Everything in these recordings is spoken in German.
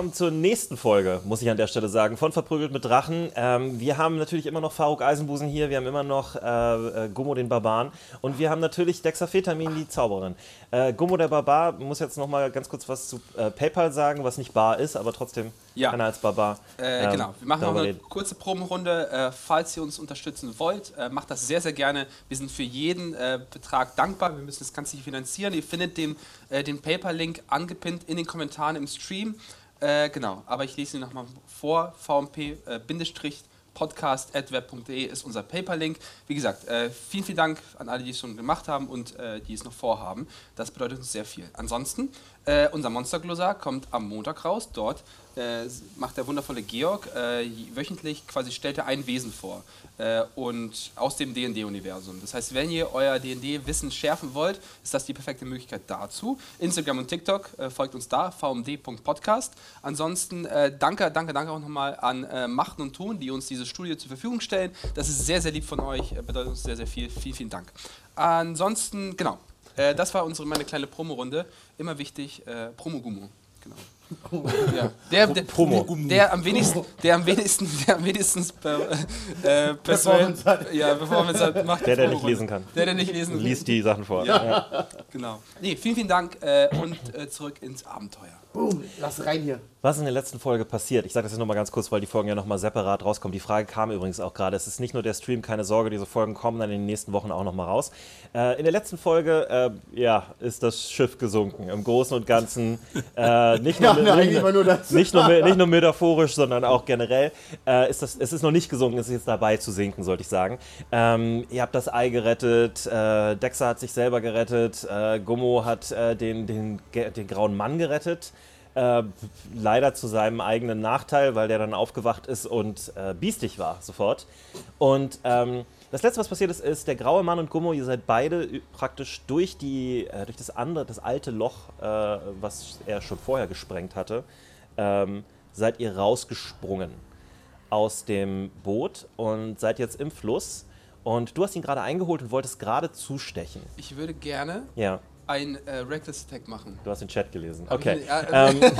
willkommen zur nächsten Folge, muss ich an der Stelle sagen, von Verprügelt mit Drachen. Ähm, wir haben natürlich immer noch Faruk Eisenbusen hier, wir haben immer noch äh, äh, Gummo den Barbaren und wir haben natürlich Dexafetamin, die Zauberin. Äh, Gummo der Barbar muss jetzt noch mal ganz kurz was zu äh, PayPal sagen, was nicht bar ist, aber trotzdem Ja. kann er als Barbar. Äh, ähm, genau, wir machen noch darüber eine reden. kurze Probenrunde. Äh, falls ihr uns unterstützen wollt, äh, macht das sehr, sehr gerne. Wir sind für jeden Betrag dankbar. Wir müssen das Ganze nicht finanzieren. Ihr findet den, den PayPal-Link angepinnt in den Kommentaren im Stream. Äh, genau, aber ich lese ihn nochmal vor. vmp-podcast.web.de ist unser PayPal-Link. Wie gesagt, äh, vielen, vielen Dank an alle, die es schon gemacht haben und äh, die es noch vorhaben. Das bedeutet uns sehr viel. Ansonsten, äh, unser Monsterglossar kommt am Montag raus. Dort äh, macht der wundervolle Georg äh, wöchentlich quasi stellt er ein Wesen vor äh, und aus dem D&D-Universum. Das heißt, wenn ihr euer D&D-Wissen schärfen wollt, ist das die perfekte Möglichkeit dazu. Instagram und TikTok äh, folgt uns da, vmd.podcast. Ansonsten äh, danke, danke, danke auch nochmal an Machten und Tun, die uns diese Studie zur Verfügung stellen. Das ist sehr, sehr lieb von euch, bedeutet uns sehr, sehr viel. Vielen, vielen Dank. Ansonsten, genau, äh, das war unsere meine kleine Promo-Runde. Immer wichtig, äh, Promo-Gummo. Genau. Ja. Der, der, Promo. der am wenigsten, der am wenigsten, der am wenigsten per, äh, Performance hat. ja, Performance hat, macht Der, der nicht lesen kann. Der, der nicht lesen Liest die Sachen vor. Ja. Genau. Nee, vielen, vielen Dank äh, und äh, zurück ins Abenteuer. Boom, lass rein hier. Was ist in der letzten Folge passiert? Ich sage das jetzt nochmal ganz kurz, weil die Folgen ja nochmal separat rauskommen. Die Frage kam übrigens auch gerade. Es ist nicht nur der Stream, keine Sorge, diese Folgen kommen dann in den nächsten Wochen auch nochmal raus. Äh, in der letzten Folge, äh, ja, ist das Schiff gesunken. Im Großen und Ganzen. Äh, nicht, nur, Ja, immer nur nicht, nur, nicht nur metaphorisch, sondern auch generell. Äh, ist das, es ist noch nicht gesunken, es ist jetzt dabei zu sinken, sollte ich sagen. Ähm, ihr habt das Ei gerettet, äh, Dexa hat sich selber gerettet, äh, Gummo hat den, den, den grauen Mann gerettet. Äh, leider zu seinem eigenen Nachteil, weil der dann aufgewacht ist und äh, biestig war sofort. Und ähm, das letzte, was passiert ist, ist, der graue Mann und Gummo, ihr seid beide praktisch durch, die, äh, durch das andere, das alte Loch, äh, was er schon vorher gesprengt hatte, ähm, seid ihr rausgesprungen aus dem Boot und seid jetzt im Fluss. Und du hast ihn gerade eingeholt und wolltest gerade zustechen. Ich würde gerne Ja, ein äh, Reckless Attack machen. du hast den Chat gelesen. Okay. ja, Ähm,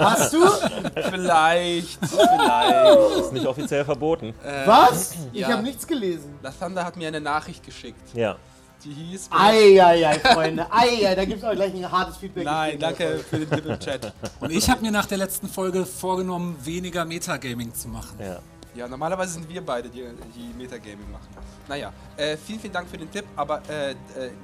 Hast du? Vielleicht, vielleicht. ist nicht offiziell verboten. Was? Ich ja. habe nichts gelesen. La Thunder hat mir eine Nachricht geschickt. Ja. Die hieß. Eieiei, Freunde. Eieiei, da gibt es auch gleich ein hartes Feedback. Nein, danke für den Tipp im Chat. Und ich habe mir nach der letzten Folge vorgenommen, weniger Metagaming zu machen. Ja. Ja, normalerweise sind wir beide, die, die Metagaming machen. Naja, äh, vielen, vielen Dank für den Tipp, aber äh, äh,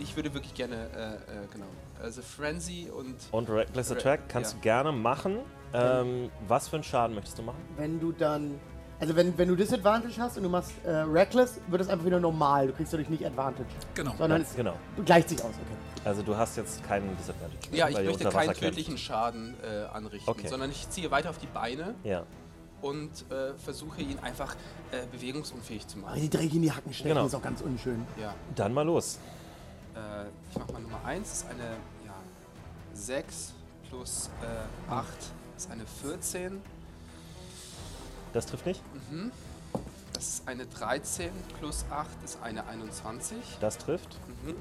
ich würde wirklich gerne, äh, äh, genau, also Frenzy und. Und Reckless Re- Attack kannst ja. du gerne machen. Ähm, was für einen Schaden möchtest du machen? Wenn du dann. Also, wenn, wenn du Disadvantage hast und du machst äh, Reckless, wird es einfach wieder normal. Du kriegst dadurch nicht Advantage. Genau. Sondern Ja, es genau. gleicht sich aus, okay. Also du hast jetzt keinen Disadvantage. Ja, ich möchte keinen kämpft. tödlichen Schaden äh, anrichten, Okay. sondern ich ziehe weiter auf die Beine Ja, und äh, versuche ihn einfach äh, bewegungsunfähig zu Aber machen. die direkt in die Hacken stechen Genau. ist auch ganz unschön. Ja, dann mal los. äh, ich mache mal Nummer 1, ist eine ja, 6 plus äh, 8 ist eine 14. Das trifft nicht. Das ist eine 13 plus 8 ist eine 21. Das trifft. Mhm.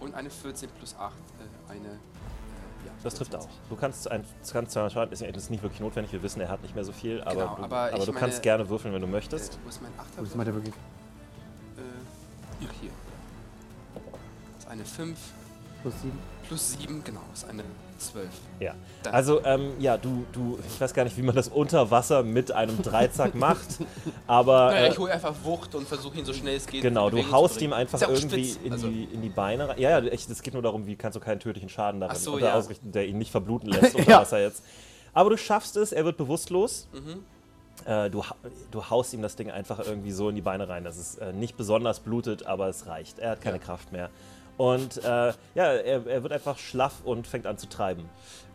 Und eine 14 plus 8, äh, eine. Äh, Das trifft auch. 24. Du kannst, ein, du kannst zwar Schaden, ist, ist nicht wirklich notwendig, wir wissen, er hat nicht mehr so viel, aber Genau, du, aber du meine, kannst gerne würfeln, wenn du Äh, möchtest. wo ist mein 8 Oh, das meint er wirklich. Äh, hier. Das ist eine 5 Plus 7. plus 7, genau, ist eine 12. Ja. Dann- Also, ähm, ja, du, du, ich weiß gar nicht, wie man das unter Wasser mit einem Dreizack macht, aber Naja, äh, ich hole einfach Wucht und versuche ihn so schnell es geht. genau, du haust ihm einfach irgendwie spitz, in, also- die, in die Beine rein. Ja, ja, es geht nur darum, wie kannst du keinen tödlichen Schaden darin so, ja. ausrichten, der ihn nicht verbluten lässt unter Ja. Wasser jetzt. Aber du schaffst es, er wird bewusstlos. Mhm. Äh, du, du haust ihm das Ding einfach irgendwie so in die Beine rein, dass es äh, nicht besonders blutet, aber es reicht. Er hat keine Ja. Kraft mehr. Und äh, ja, er, er wird einfach schlaff und fängt an zu treiben.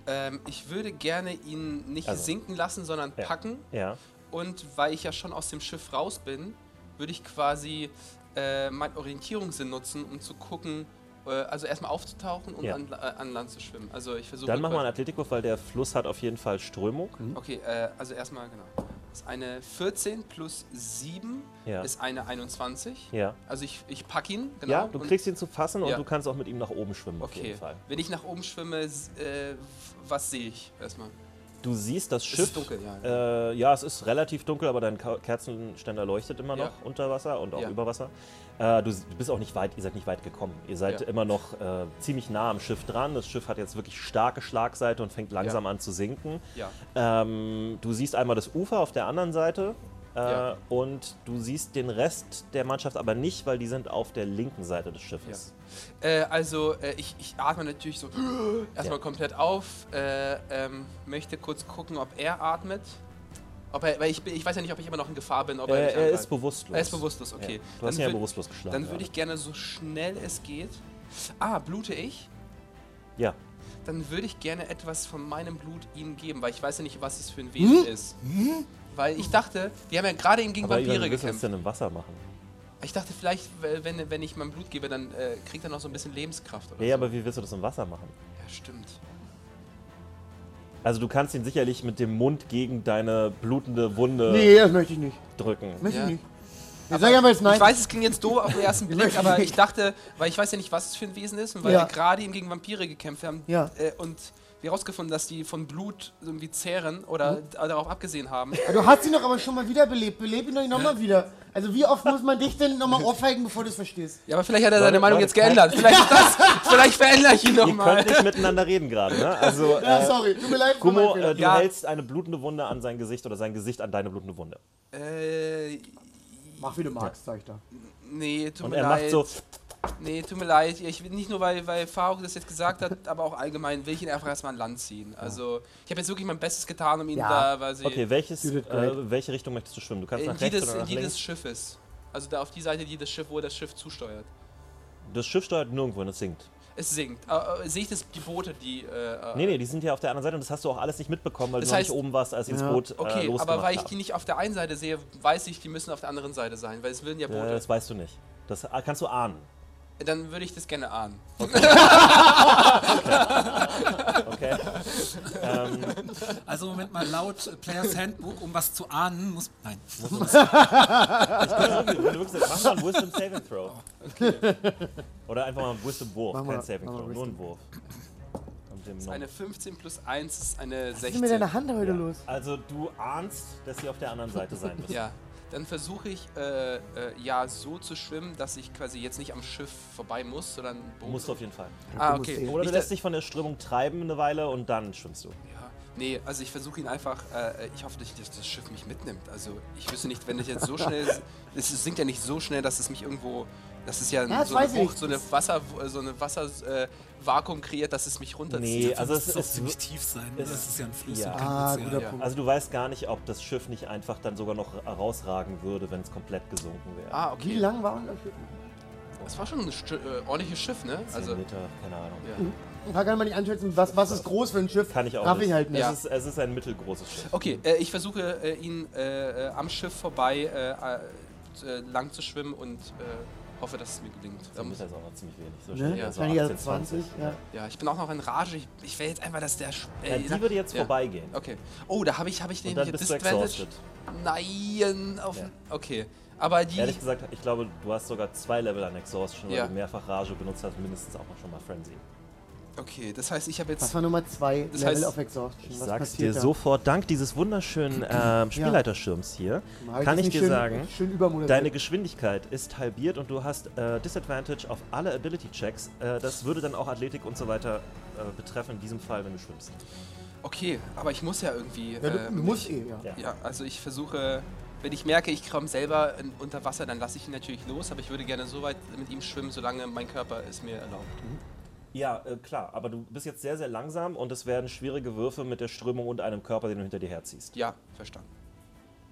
Ähm, ich würde gerne ihn nicht Also. sinken lassen, sondern Ja. packen. Ja. Und weil ich ja schon aus dem Schiff raus bin, würde ich quasi äh, meinen Orientierungssinn nutzen, um zu gucken, äh, also erstmal aufzutauchen und Ja. an, äh, an Land zu schwimmen. Also ich versuche. Dann mach mal einen Athletikwurf, weil der Fluss hat auf jeden Fall Strömung. Okay, äh, also erstmal, genau. Das ist eine 14 plus 7 Ja. ist eine 21. Ja. Also ich, ich pack ihn, genau. Ja, du und- kriegst ihn zu fassen und Ja. du kannst auch mit ihm nach oben schwimmen auf Okay, jeden Fall. wenn ich nach oben schwimme, äh, was sehe ich erstmal? Du siehst das Es Schiff. ist dunkel, ja. Äh, ja, es ist relativ dunkel, aber dein Kerzenständer leuchtet immer noch Ja. unter Wasser und auch Ja. über Wasser. Äh, du, bist auch nicht weit, ihr seid nicht weit gekommen. Ihr seid Ja. immer noch äh, ziemlich nah am Schiff dran. Das Schiff hat jetzt wirklich starke Schlagseite und fängt langsam an zu sinken. Ähm, du siehst einmal das Ufer auf der anderen Seite. Äh, Ja. Und du siehst den Rest der Mannschaft aber nicht, weil die sind auf der linken Seite des Schiffes. Äh, also, äh, ich, ich atme natürlich so erstmal Ja. komplett auf. Äh, ähm, möchte kurz gucken, ob er atmet. Ob er, weil ich, bin, ich weiß ja nicht, ob ich immer noch in Gefahr bin. Ob er, er ist bewusstlos. Er ist bewusstlos, okay. Ja. Du hast ihn ja bewusstlos geschlagen. Dann würde ich gerne so schnell es geht. Ah, blute ich? Ja. Dann würde ich gerne etwas von meinem Blut ihm geben, weil ich weiß ja nicht, was es für ein Wesen ist. Weil ich dachte, wir haben ja gerade eben gegen Aber Ivan, Vampire wie willst du das gekämpft. denn im Wasser machen? Ich dachte vielleicht, wenn, wenn ich mein Blut gebe, dann äh, kriegt er noch so ein bisschen Lebenskraft oder Ja, so. aber wie willst du das im Wasser machen? ja, stimmt. Also du kannst ihn sicherlich mit dem Mund gegen deine blutende Wunde Nee, das möchte ich nicht. drücken. Möchte Ja. ich nicht. Ich sag einfach jetzt nein. Ich weiß, es klingt jetzt doof auf den ersten Blick, aber ich dachte, weil ich weiß ja nicht, was es für ein Wesen ist und weil Ja. wir gerade eben gegen Vampire gekämpft haben Ja. äh, und wir herausgefunden, dass die von Blut irgendwie zehren oder Mhm. darauf abgesehen haben. Du hast ihn doch aber schon mal wiederbelebt. Beleb ihn doch nochmal wieder. Also wie oft muss man dich denn nochmal ohrfeigen, bevor du es verstehst? Ja, aber vielleicht hat er seine Meinung jetzt geändert. Vielleicht, ist das, vielleicht verändere ich ihn Ihr nochmal. könnt nicht miteinander reden gerade, ne? Also, Ja, äh, sorry. Tut mir leid. Fehler. äh, du Ja. hältst eine blutende Wunde an sein Gesicht oder sein Gesicht an deine blutende Wunde. Äh, Mach wie du magst, sag ich da. nee, tut Und mir er leid. macht so, Nee, tut mir leid. Ich will nicht nur, weil, weil Faruk das jetzt gesagt hat, aber auch allgemein will ich ihn einfach erstmal an Land ziehen. Also, ich habe jetzt wirklich mein Bestes getan, um ihn Ja. da, weil sie okay, welches, äh, welche Richtung möchtest du schwimmen? Du kannst in nach rechts jedes, oder in nach jedes links? Schiffes. Also da auf die Seite, die das Schiff, wo das Schiff zusteuert. Das Schiff steuert nirgendwo hin, es sinkt. Es sinkt. Äh, äh, sehe ich das, die Boote, die. Äh, Nee, nee, die sind ja auf der anderen Seite und das hast du auch alles nicht mitbekommen, weil Das du noch heißt- nicht oben warst, als ins Ja. Boot äh, Okay, aber weil ich die nicht auf der einen Seite sehe, weiß ich, die müssen auf der anderen Seite sein, weil es würden ja Ja, Boote. das weißt du nicht. Das äh, kannst du ahnen. Dann würde ich das gerne ahnen. Okay? ähm, Also Moment mal, laut Players Handbook, um was zu ahnen, muss... Nein. wenn du wirklich sagst, mach mal einen Wisdom Saving Throw. Oder einfach mal einen Wisdom Wurf, Mach kein mal- Saving Throw, nur ein Wisdom. Wurf. Das ist eine 15 plus 1 ist eine Was ist 16. mit deiner Hand heute Ja. los? Also du ahnst, dass sie auf der anderen Seite sein müssen. Ja, dann versuche ich äh, äh, ja so zu schwimmen, dass ich quasi jetzt nicht am Schiff vorbei muss, sondern Boot. Musst du auf jeden Fall. Ah, okay. Oder du Ich lässt da- dich von der Strömung treiben eine Weile und dann schwimmst du. Ja, nee, also ich versuche ihn einfach, äh, ich hoffe nicht, dass das Schiff mich mitnimmt. Also ich wüsste nicht, wenn ich jetzt so schnell, es sinkt ja nicht so schnell, dass es mich irgendwo, das ist ja, Ja, das so eine ich. Bucht, so eine Wasser, so eine Wasser, äh, Vakuum kreiert, dass es mich runterzieht. Nee, also muss es auch ist ziemlich tief sein. es Das ist ja ein Fluss ja. Ah, guter ja. Punkt. Also du weißt gar nicht, ob das Schiff nicht einfach dann sogar noch rausragen würde, wenn es komplett gesunken wäre. Ah, Wie okay. lang war unser Schiff? Das war schon ein äh, ordentliches Schiff, ne? 10 Also, Meter, keine Ahnung. ja. Da kann man nicht einschätzen, was, was ist groß für ein Schiff. Kann ich auch Raff nicht. ich halt nicht. Ja. Es, ist, es ist ein mittelgroßes Schiff. Okay, äh, ich versuche äh, ihn äh, äh, am Schiff vorbei äh, äh, lang zu schwimmen und äh, hoffe, dass es mir gelingt. Da Dann muss, ist das auch noch ziemlich wenig. So Ne? Ja, so Wahrscheinlich also 18, 20. Ja. ja, ich bin auch noch in Rage. Ich, ich will jetzt einfach, dass der. Sch- Ja, äh, die würde jetzt ja. vorbeigehen. Okay. Oh, da habe ich, hab ich Und den dann bist du exhausted. Nein, auf. Ja. Okay. Aber die. Ehrlich gesagt, ich glaube, du hast sogar zwei Level an Exhaustion, weil Ja. du mehrfach Rage benutzt hast, mindestens auch noch schon mal Frenzy. Okay, das heißt, ich habe Das jetzt. war Nummer 2, Das Level heißt, of Exhaustion. Ich Was sag's dir da? sofort, dank dieses wunderschönen ähm, Spielleiterschirms hier, Hab kann das ich dir schön, sagen, Schön deine Geschwindigkeit ist halbiert und du hast äh, Disadvantage auf alle Ability-Checks. Äh, das würde dann auch Athletik und so weiter äh, betreffen, in diesem Fall, wenn du schwimmst. Okay, aber ich muss ja irgendwie. ja, du, ähm, musst ich- eh, ja. Ja. Also ich versuche. Wenn ich merke, ich komme selber in, unter Wasser, dann lasse ich ihn natürlich los, aber ich würde gerne so weit mit ihm schwimmen, solange mein Körper es mir erlaubt. Ja, äh, klar, aber du bist jetzt sehr, sehr langsam und es werden schwierige Würfe mit der Strömung und einem Körper, den du hinter dir herziehst. Ja, verstanden.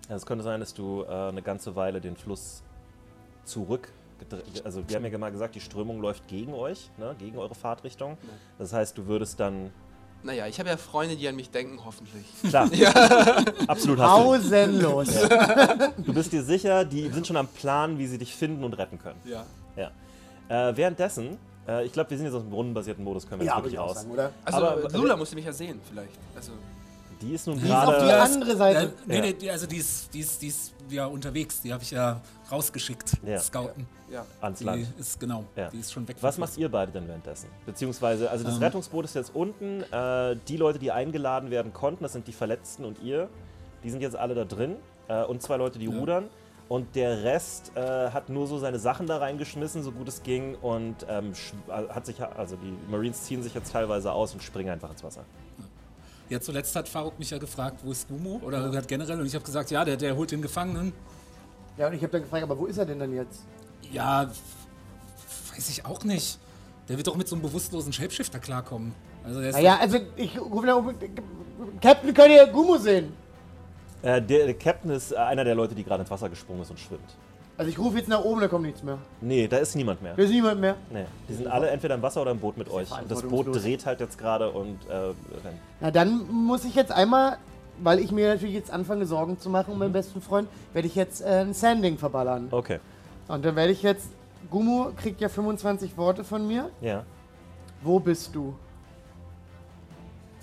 Also es könnte sein, dass du äh, eine ganze Weile den Fluss zurück. Also, wir haben ja mal gesagt, die Strömung läuft gegen euch, ne, gegen eure Fahrtrichtung. Das heißt, du würdest dann. Naja, ich habe ja Freunde, die an mich denken, hoffentlich. Klar, absolut hast Pausenlos. du. Du bist dir sicher, die sind schon am Plan, wie sie dich finden und retten können. Ja. Ja. Äh, währenddessen, äh, ich glaube, wir sind jetzt aus dem brunnenbasierten Modus, können wir Ja, jetzt wirklich raus. sagen, oder? Also Aber- Lula musste mich ja sehen, vielleicht. Also, Die ist nun Die ist auf die gerade. Ja, andere Seite. Ja, nee, Ja. nee, die, also die ist, die ist, die ist ja unterwegs. Die habe ich ja rausgeschickt. Ja. Scouten. Ja. ans Die Land. ist genau. Ja. Die ist schon weg. Was macht ihr beide denn währenddessen? Beziehungsweise, also Ähm. das Rettungsboot ist jetzt unten. Äh, die Leute, die eingeladen werden konnten, das sind die Verletzten und ihr. Die sind jetzt alle da drin. Äh, und zwei Leute, die Ja. rudern. Und der Rest äh, hat nur so seine Sachen da reingeschmissen, so gut es ging. Und ähm, äh, hat sich, also die Marines ziehen sich jetzt teilweise aus und springen einfach ins Wasser. Ja, zuletzt hat Faruk mich ja gefragt, wo ist Gumo? Oder hat generell. Und ich habe gesagt, ja, der, der holt den Gefangenen. Ja, und ich habe dann gefragt, aber wo ist er denn dann jetzt? Ja, weiß ich auch nicht. Der wird doch mit so einem bewusstlosen Shapeshifter klarkommen. Also der ist Naja, also ich rufe da. Captain, könnt ihr Gumo sehen? Äh, der, der Captain ist äh, einer der Leute, die gerade ins Wasser gesprungen ist und schwimmt. Also ich rufe jetzt nach oben, da kommt nichts mehr. Nee, da ist niemand mehr. Da ist niemand mehr. Nee, die sind alle entweder im Wasser oder im Boot mit euch. Und das Boot dreht halt jetzt gerade und äh, rennt. Na dann muss ich jetzt einmal, weil ich mir natürlich jetzt anfange Sorgen zu machen um meinen besten Freund, werde ich jetzt äh, ein Sanding verballern. Okay. Und dann werde ich jetzt. Gumo kriegt ja 25 Worte von mir. Ja. Wo bist du?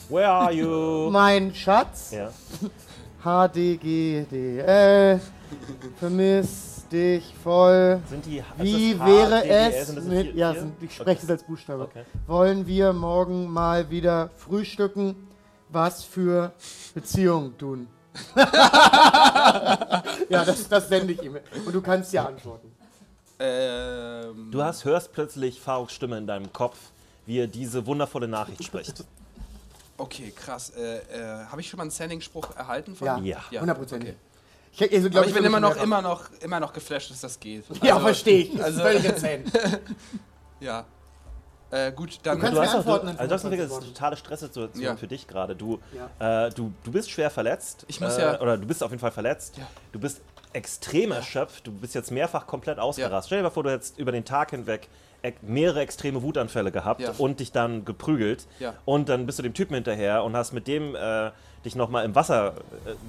Where are you? Mein Schatz. ja. HDGDL. Vermiss dich voll. Sind die. Wie das wäre es mit. Ja, sind, ich spreche es als Buchstabe. Okay. Wollen wir morgen mal wieder frühstücken? Was für Beziehungen tun? ja, das, das sende ich ihm. Und du kannst ja antworten. Ähm, Du hast, hörst plötzlich Faruks Stimme in deinem Kopf, wie er diese wundervolle Nachricht spricht. Okay, krass. Äh, äh, Habe ich schon mal einen Sanding-Spruch erhalten von Ja? Ja. hundertprozentig. Okay. Ich, also, glaub ich bin immer noch, immer noch, immer noch geflasht, dass das geht. Ja, Also, verstehe ich. Das also- ist völlig erzählt. Ja. Äh, gut, dann. Du kannst Du hast auch, antworten du, also das ist 25 eine totale Stresssituation Ja. für dich gerade. Du, äh, du, du bist schwer verletzt. Ich muss äh, ja- Oder du bist auf jeden Fall verletzt. Ja. Du bist extrem erschöpft. Du bist jetzt mehrfach komplett ausgerastet. Stell dir mal vor, du hättest über den Tag hinweg mehrere extreme Wutanfälle gehabt Ja. und dich dann geprügelt. Ja. Und dann bist du dem Typen hinterher und hast mit dem äh, dich nochmal im Wasser,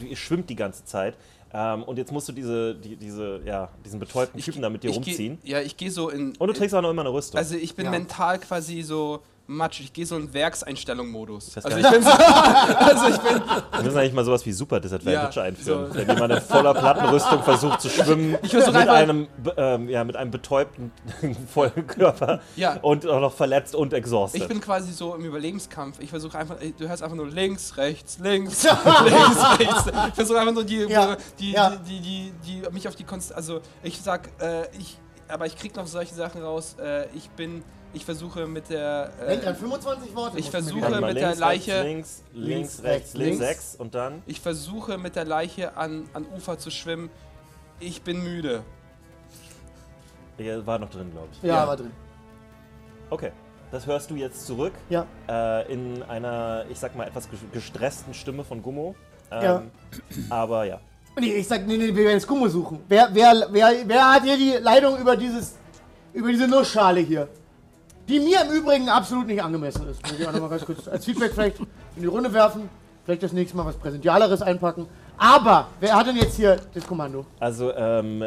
äh, ihr schwimmt die ganze Zeit. Ähm, und jetzt musst du diese, die, diese, ja, diesen betäubten Typen da mit dir ich geh- rumziehen. Ja, ich gehe so in. Und du trägst auch noch immer eine Rüstung. Also ich bin Ja. mental quasi so matsch. Ich gehe so in Werkseinstellung-Modus. Also ich bin so, also ich bin, Wir müssen eigentlich mal sowas wie Super Disadvantage Ja, einführen. so. Wenn jemand in voller Plattenrüstung versucht zu schwimmen versuch mit, einfach- einem, ähm, ja, mit einem betäubten vollen Körper Ja. und auch noch verletzt und exhausted. ich bin quasi so im Überlebenskampf. Ich versuche einfach, du hörst einfach nur links, rechts, links, links, rechts. Ich versuche einfach nur die, Ja, die, ja. die, die, die, die, mich auf die Konst also ich sag, äh, ich, aber ich krieg noch solche Sachen raus. Äh, ich bin, ich versuche mit der, Denk äh, dran, 25 Worte. ich versuche mit der links, Leiche- Rechts, links, links, Links, rechts, links, links. sechs und dann. ich versuche mit der Leiche an, an Ufer zu schwimmen. Ich bin müde. Der war noch drin, glaube ich. Ja, Ja. war drin. Okay. Das hörst du jetzt zurück Ja. äh, in einer, ich sag mal, etwas ges- gestressten Stimme von Gummo. Ähm, Ja. Aber ja. Nee, ich sag, nee, nee, wir werden jetzt Gummo suchen. Wer, wer, wer, wer hat hier die Leitung über dieses, über diese Nussschale hier? Die mir im Übrigen absolut nicht angemessen ist. Muss ich auch noch mal ganz kurz als Feedback vielleicht in die Runde werfen. Vielleicht das nächste Mal was Präsentialeres einpacken. Aber, wer hat denn jetzt hier das Kommando? Also ähm,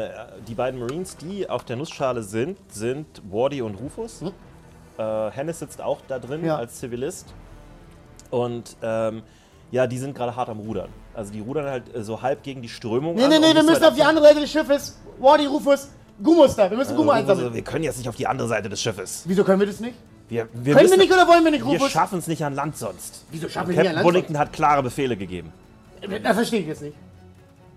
die beiden Marines, die auf der Nussschale sind, sind Wardy und Rufus. Hm. Äh, Hennis sitzt auch da drin Ja. als Zivilist. Und ähm, ja, die sind gerade hart am Rudern. Also die rudern halt äh, so halb gegen die Strömung Nee, an. nee, nee, wir müssen weit auf die andere Seite des Schiffes. Wardy, Rufus, Gummo ist da. Wir müssen Gummo Also, einsammeln. wir können jetzt nicht auf die andere Seite des Schiffes. Wieso können wir das nicht? Wir, wir Können wir nicht oder wollen wir nicht, Wir Rufus? schaffen es nicht an Land sonst. Wieso schaffen wir nicht Captain an Land? Bullington hat klare Befehle gegeben. Das verstehe ich jetzt nicht.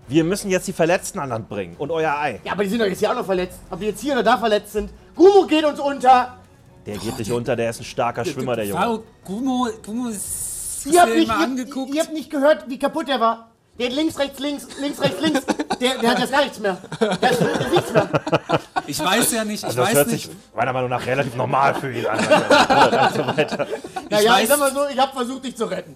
Wir müssen jetzt die Verletzten an Land bringen und euer Ei. Ja, aber die sind doch jetzt hier auch noch verletzt. Ob die jetzt hier oder da verletzt sind. Gummo geht uns unter. Der geht nicht unter, der ist ein starker Schwimmer, der Junge. Gumo, Gumo ist. Ihr habt, nicht, ihr, angeguckt. ihr habt nicht gehört, wie kaputt der war. Der hat links, rechts, links, links, rechts, links. Der, der hat jetzt gar nichts mehr. Der hat nichts mehr. ich weiß ja nicht, ich Also das weiß hört nicht. sich meiner Meinung nach relativ normal für ihn an. und so weiter. Naja, ich sag mal so, ich habe versucht, dich zu retten.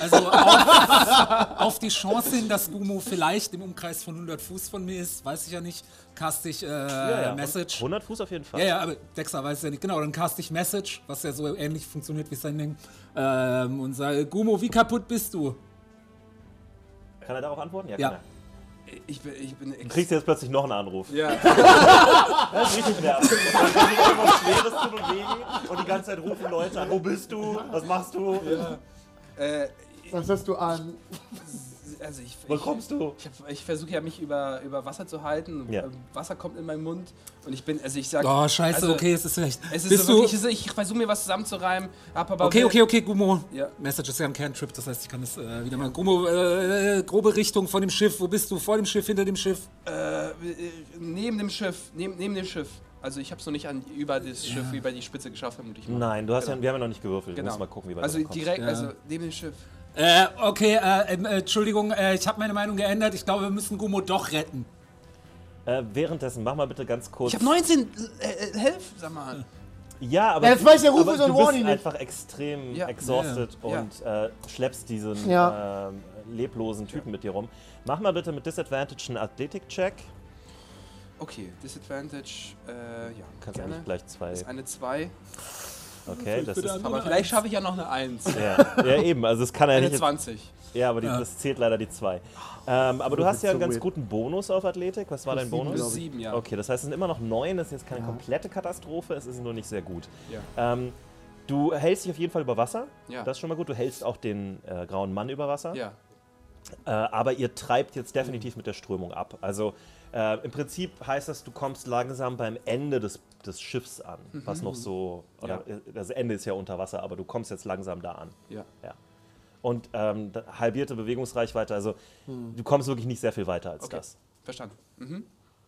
Also auf, auf die Chance hin, dass Gumo vielleicht im Umkreis von 100 Fuß von mir ist, weiß ich ja nicht, cast ich äh, Ja, ja, Message. 100 Fuß auf jeden Fall. Ja, ja, aber Dexter weiß ja nicht. Genau, dann cast ich Message, was ja so ähnlich funktioniert wie sein Ding. Ähm, und sage, Gumo, wie kaputt bist du? Kann er darauf antworten? Ja, Ja. kann er. Ich bin, ich bin Du kriegst jetzt plötzlich noch einen Anruf. ja. Das ist richtig nervig. Dann versucht irgendwas Schweres zu bewegen und die ganze Zeit rufen Leute an. Wo bist du? Was machst du? Äh, Was hast du an? Also ich, Wo ich, kommst du? Ich, ich versuche ja mich über, über Wasser zu halten. Ja. Ähm, Wasser kommt in meinen Mund und ich bin, also ich sag. Oh, scheiße, also, okay, es ist recht. Es ist Bist so du. wirklich, ich, ich versuche mir was zusammenzureimen. Okay, okay, okay, Gummo. Ja. Message ist ja ein Cantrip, das heißt, ich kann es äh, wieder mal. Gummo, äh, grobe Richtung von dem Schiff. Wo bist du? Vor dem Schiff, hinter dem Schiff? Äh, äh, neben dem Schiff, neben, neben dem Schiff. Also ich habe es noch nicht an, über das Schiff, über die Spitze geschafft, vermute ich mal. Nein, du hast Genau. ja, wir haben ja noch nicht gewürfelt. Du Genau. mal gucken, wie weit Also du direkt, Ja. also neben dem Schiff. Äh, okay, äh, ähm, äh, Entschuldigung, äh, ich habe meine Meinung geändert. Ich glaube, wir müssen Gummo doch retten. Äh, währenddessen, mach mal bitte ganz kurz. Ich habe 19, äh, äh, helf, sag mal. Ja, aber, Ja, das weiß ja Rufus aber und du bist Warnie nicht. einfach extrem Ja. exhausted Ja, ja. und äh, schleppst diesen Ja. ähm, leblosen Typen mit dir rum. Mach mal bitte mit Disadvantage einen Athletik-Check. Okay, Disadvantage, äh, ja, Kannst gerne. eigentlich gleich zwei. Das ist eine 2, Okay, das ist. aber vielleicht schaffe ich ja noch eine 1. Ja, ja, eben. Also, es kann ja Eine nicht. 20. Ja, aber die, Ja. das zählt leider die zwei. Ähm, aber du hast ja einen so ganz weird. guten Bonus auf Athletik. Was war dein Bonus? glaub ich. 7, ja. Okay, das heißt, es sind immer noch neun. Das ist jetzt keine Ja. komplette Katastrophe. Es ist nur nicht sehr gut. Ja. Ähm, du hältst dich auf jeden Fall über Wasser. Ja. Das ist schon mal gut. Du hältst auch den äh, grauen Mann über Wasser. Ja. Äh, aber ihr treibt jetzt definitiv mit der Strömung ab. Also äh, im Prinzip heißt das, du kommst langsam beim Ende des, des Schiffs an. Was noch so, oder äh, das Ende ist ja unter Wasser, aber du kommst jetzt langsam da an. Ja. Ja. Und ähm, halbierte Bewegungsreichweite, also du kommst wirklich nicht sehr viel weiter als Okay. das. Verstanden. Mhm.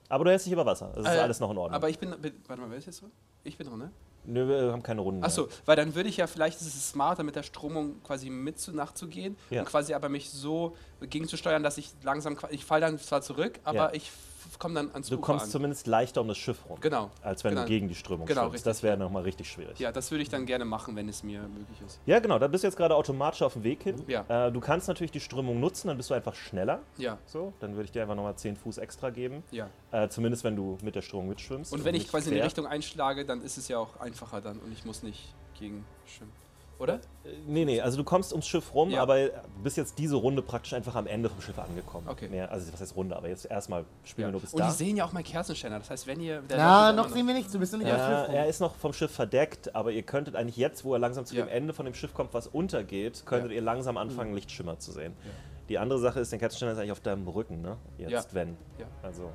Aber du hältst dich über Wasser. Das ist Äh, alles noch in Ordnung. Aber ich bin. Warte mal, wer ist jetzt dran? Ich bin dran, ne? Nö, wir haben keine Runden. Achso, weil dann würde ich ja vielleicht, ist es smarter, mit der Stromung quasi mit zu nachzugehen Ja. und quasi aber mich so gegenzusteuern, dass ich langsam, ich falle dann zwar zurück, aber Ja. ich komme dann ans Du Ufer kommst an. zumindest leichter um das Schiff rum. Genau. Als wenn genau. du gegen die Strömung Genau, schwimmst. richtig, Das wäre nochmal richtig schwierig. Ja, das würde ich dann gerne machen, wenn es mir möglich ist. Ja, genau, da bist du jetzt gerade automatisch auf dem Weg hin. Ja. Äh, du kannst natürlich die Strömung nutzen, dann bist du einfach schneller. Ja, So, dann würde ich dir einfach nochmal 10 Fuß extra geben. ja. Äh, zumindest wenn du mit der Strömung mitschwimmst. Und wenn ich nicht quasi in die quer. Richtung einschlage, dann ist es ja auch einfacher dann und ich muss nicht gegen schwimmen. Oder? Äh, Nee, nee, also du kommst ums Schiff rum, Ja. aber du bist jetzt diese Runde praktisch einfach am Ende vom Schiff angekommen. Okay. Mehr, also was heißt Runde, aber jetzt erstmal spielen wir nur bis Und da. die sehen ja auch meinen Kerzenständer. Das heißt, wenn ihr. der Na, noch sehen wir nichts. Du bist noch nicht Ja, am Schiff er rum. ist noch vom Schiff verdeckt, aber ihr könntet eigentlich jetzt, wo er langsam zu Ja. dem Ende von dem Schiff kommt, was untergeht, könntet Ja. ihr langsam anfangen, Lichtschimmer zu sehen. Die andere Sache ist, der Kerzenständer ist eigentlich auf deinem Rücken, ne? Jetzt, Ja. wenn. Ja. Also.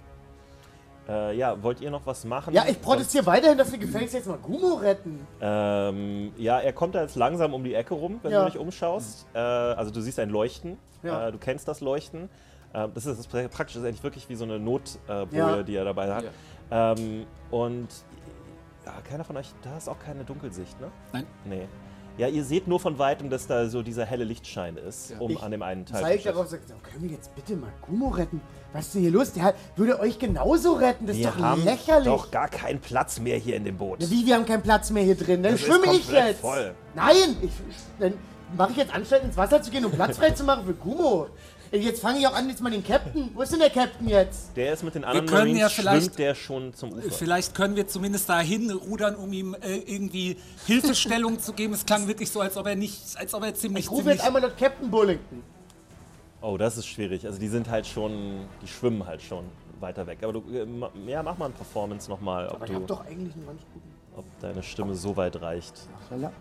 Äh, ja, wollt ihr noch was machen? Ja, ich protestiere weiterhin, dass wir gefälligst jetzt mal Gummo retten. Ähm, ja, er kommt da jetzt langsam um die Ecke rum, wenn Ja. du dich umschaust. Äh, also du siehst ein Leuchten. Ja. Äh, du kennst das Leuchten. Äh, das ist das ist praktisch das ist eigentlich wirklich wie so eine Notboje, äh, Ja. die er dabei hat. Ja. Ähm, und ja, keiner von euch, da ist auch keine Dunkelsicht, ne? Nein. Nee. Ja, ihr seht nur von weitem, dass da so dieser helle Lichtschein ist, Ja. um Ich an dem einen Teil. Zeig Schiff. darauf, sagt, oh, können wir jetzt bitte mal Gummo retten? Was ist denn hier los? Der würde euch genauso retten. Das ist Wir doch haben lächerlich. doch gar keinen Platz mehr hier in dem Boot. Na, Wie, wir haben keinen Platz mehr hier drin. Dann Das ist schwimme ich jetzt. voll. Nein, ich, dann mache ich jetzt Anstalt ins Wasser zu gehen, um Platz frei zu machen für Gummo. Jetzt fange ich auch an, jetzt mal den Captain. Wo ist denn der Captain jetzt? Der ist mit den anderen können Marines, ja vielleicht- schwimmt der schon zum Ufer. Vielleicht können wir zumindest dahin rudern, um ihm äh, irgendwie Hilfestellung zu geben. Es klang wirklich so, als ob er nicht, als ob er ziemlich, Ich rufe ziemlich jetzt einmal dort Captain Bullington. Oh, das ist schwierig. Also die sind halt schon, die schwimmen halt schon weiter weg. Aber du, äh, ja, mach mal ein Performance nochmal, ob, Aber ich du, habe doch eigentlich einen ganz guten. ob deine Stimme so weit reicht. Lala.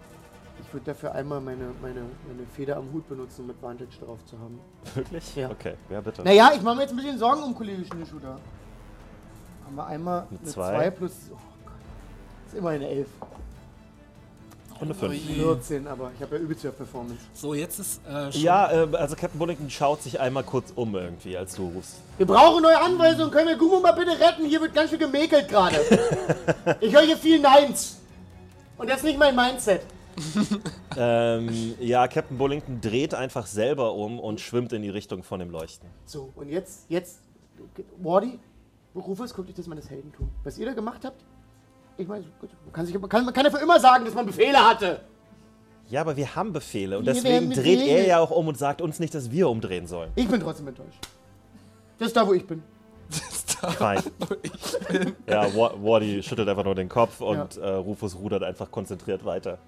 Ich würde dafür einmal meine, meine, meine Feder am Hut benutzen, um Advantage drauf zu haben. Wirklich? Ja. Okay, ja bitte. Naja, ich mache mir jetzt ein bisschen Sorgen um Kollege Schneeschuder. Haben wir einmal Eine eine zwei. 2 plus. Oh Gott. ist immer eine 11. Runde 5. 14, aber ich habe ja übelst viel Performance. So, jetzt ist äh, schon Ja, äh, also Captain Bullington schaut sich einmal kurz um irgendwie, als du rufst. Wir brauchen neue Anweisungen. Können wir Gummo mal bitte retten? Hier wird ganz schön gemäkelt gerade. ich höre hier viel Neins. Und das ist nicht mein Mindset. ähm, ja, Captain Bullington dreht einfach selber um und schwimmt in die Richtung von dem Leuchten. So, und jetzt, jetzt, Wardy, Rufus, guck dich das mal das Heldentum. Was ihr da gemacht habt? Ich meine, man kann, sich, kann, man kann ja für immer sagen, dass man Befehle hatte. Ja, aber wir haben Befehle und Wir deswegen dreht er Befehle. ja auch um und sagt uns nicht, dass wir umdrehen sollen. Ich bin trotzdem enttäuscht. Das ist da, wo ich bin. Fein. ja, Wa- Wardy schüttelt einfach nur den Kopf und äh, Rufus rudert einfach konzentriert weiter.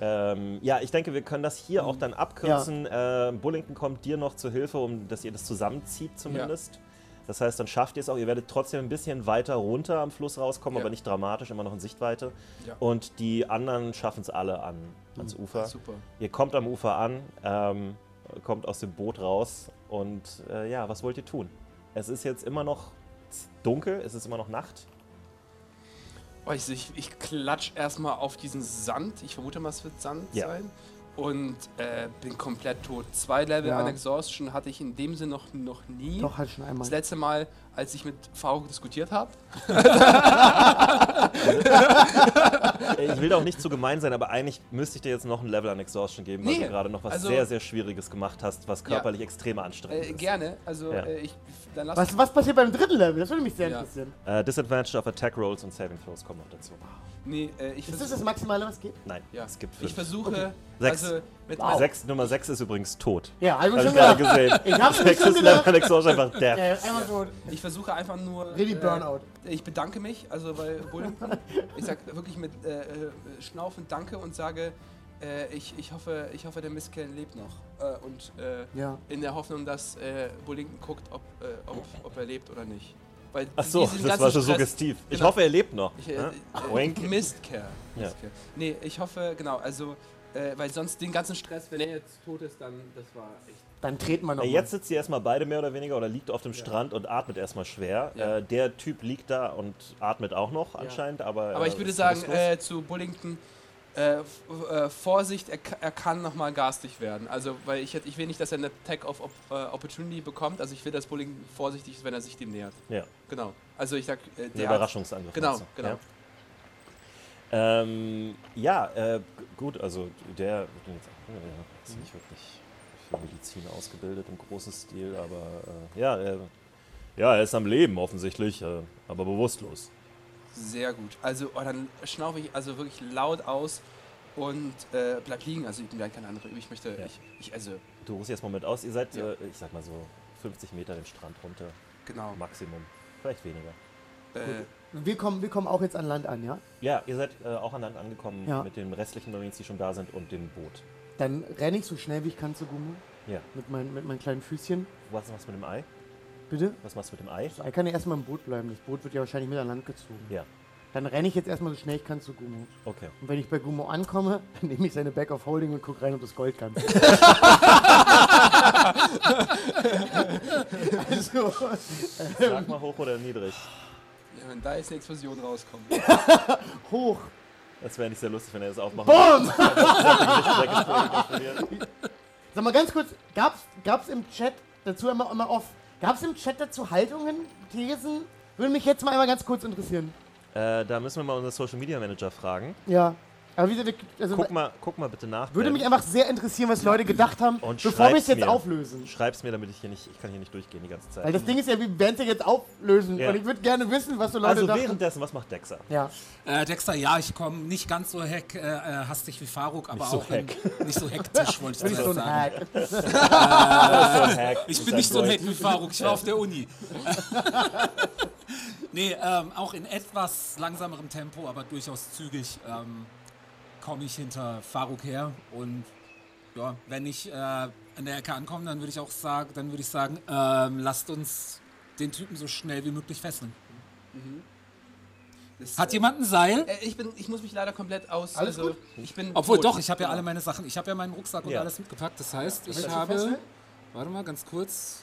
Ähm, ja, ich denke, wir können das hier auch dann abkürzen. Äh, Bullington kommt dir noch zur Hilfe, um dass ihr das zusammenzieht zumindest. Das heißt, dann schafft ihr es auch. Ihr werdet trotzdem ein bisschen weiter runter am Fluss rauskommen, Ja. aber nicht dramatisch, immer noch in Sichtweite. Ja. Und die anderen schaffen es alle an, ans Ufer. Super. Ihr kommt am Ufer an, ähm, kommt aus dem Boot raus und äh, ja, was wollt ihr tun? Es ist jetzt immer noch dunkel, es ist immer noch Nacht. Oh, ich, ich, ich klatsch erstmal auf diesen Sand. Ich vermute mal, es wird Sand Ja. sein. Und äh, bin komplett tot. Zwei Level Ja. an Exhaustion hatte ich in dem Sinn noch, noch nie. Doch, halt schon einmal. Das letzte Mal, als ich mit Faruk diskutiert habe. Ich will da auch nicht zu gemein sein, aber eigentlich müsste ich dir jetzt noch ein Level an Exhaustion geben, weil Nee, du gerade noch was also- sehr, sehr Schwieriges gemacht hast, was körperlich extrem anstrengend Äh, ist. gerne. Also, Ja. äh, ich, dann lass Was, was passiert beim dritten Level? Das würde mich sehr Ja. interessieren. Äh, Disadvantage of Attack Rolls und Saving Throws kommen noch dazu. Nee, äh, ich Ist das das Maximale, was geht? Nein, Ja. es gibt Ich fünf. versuche, Sechs. also mit Wow. Sechs, Nummer 6 ist übrigens tot. Ja, hab ich Hab schon ich gerade gesehen. Ich Sechs schon ist gedacht. einfach death. Äh, einfach so. Ich versuche einfach nur. Really Burnout. Äh, ich bedanke mich, also bei Bullington. ich sage wirklich mit äh, äh, schnaufend Danke und sage, äh, ich, ich, hoffe, ich hoffe, der Mistkerl lebt noch. Äh, und äh, Ja. in der Hoffnung, dass äh, Bullington guckt, ob, äh, ob, ob er lebt oder nicht. Weil Ach so, das war schon Stress- suggestiv. Ich Genau. hoffe, er lebt noch. Ich, äh, Ja? äh, Wink. Mistkerl. Ja. Nee, ich hoffe, genau, also, äh, weil sonst den ganzen Stress, wenn er jetzt tot ist, dann, das war echt. Dann treten wir noch. Äh. Jetzt sitzt ihr erstmal beide mehr oder weniger oder liegt auf dem Strand und atmet erstmal schwer. Ja. Äh, der Typ liegt da und atmet auch noch anscheinend, aber. Aber äh, ich würde ist sagen, äh, zu Bullington, äh, äh, Vorsicht, er, er kann nochmal garstig werden. Also, weil ich, ich will nicht, dass er eine Attack of Op äh, Opportunity bekommt. Also, ich will, dass Bullington vorsichtig ist, wenn er sich dem nähert. ja, Genau. Also, ich sag, äh, der. Überraschungsangriff. Genau, du, genau. Ja, ähm, ja äh, gut, also der. Ja, ist nicht wirklich für Medizin ausgebildet im großen Stil, aber äh, ja, ja, er ist am Leben offensichtlich, aber bewusstlos. Sehr gut. Also, oh, dann schnaufe ich also wirklich laut aus und äh, bleib liegen. Also, ich bin ja keine andere. Ich möchte, Ja. ich, ich, also, Du rufst jetzt mal mit aus, ihr seid, Ja. äh, ich sag mal so, 50 Meter den Strand runter, genau. Maximum. Vielleicht weniger. Äh, wir, kommen, wir kommen auch jetzt an Land an, ja? Ja, ihr seid äh, auch an Land angekommen Ja. mit den restlichen Marines, die schon da sind und dem Boot. Dann renne ich so schnell wie ich kann zu Gumo. Ja. Mit, mein, mit meinen kleinen Füßchen. Was machst du mit dem Ei? Bitte? Was machst du mit dem Ei? Ich kann ja erstmal im Boot bleiben. Das Boot wird ja wahrscheinlich mit an Land gezogen. Ja, Dann renne ich jetzt erstmal so schnell ich kann zu Gumo. okay. Und wenn ich bei Gumo ankomme, dann nehme ich seine Back of Holding und gucke rein, ob das Gold kann. also, Sag mal hoch oder niedrig. ja, wenn da jetzt eine Explosion rauskommt. hoch. Das wäre nicht sehr lustig, wenn er das aufmacht. Boom! Sag mal ganz kurz, gab's, gab's im Chat, dazu immer, immer off, gab's im Chat dazu Haltungen, Thesen? Würde mich jetzt mal einmal ganz kurz interessieren. äh, da müssen wir mal unseren Social Media Manager fragen. Ja. Aber wie gesagt, also Guck mal, guck mal bitte nach. würde mich einfach sehr interessieren, was Leute gedacht haben, Und bevor wir es jetzt mir. auflösen. Schreib's mir, damit ich hier nicht, ich kann hier nicht durchgehen die ganze Zeit. Weil das Ding ist ja, wir werden es ja jetzt auflösen. Ja. Und ich würde gerne wissen, was so Leute also dachten. währenddessen, was macht Dexa? Ja. Äh, Dexter, ja, ich komme nicht ganz so heck, äh, äh, hastig wie Faruk, aber Nicht so auch in, nicht so hektisch, wollte ich Bin ich so sagen. Hack. Hack. Ich bin nicht so ein Hack wie Faruk, ich war auf der Uni. nee, ähm, auch in etwas langsamerem Tempo, aber durchaus zügig ähm, komme ich hinter Faruk her. Und ja, wenn ich äh, an der Ecke ankomme, dann würde ich auch sagen, dann würde ich sagen, ähm, lasst uns den Typen so schnell wie möglich fesseln. Das, Hat äh, jemand ein Seil? äh, ich, bin, ich muss mich leider komplett aus. Alles also, gut? Ich bin Obwohl tot. doch, ich habe ja alle meine Sachen, ich habe ja meinen Rucksack und Ja. alles mitgepackt. Das heißt, ich Willst du habe, fesseln? warte mal ganz kurz.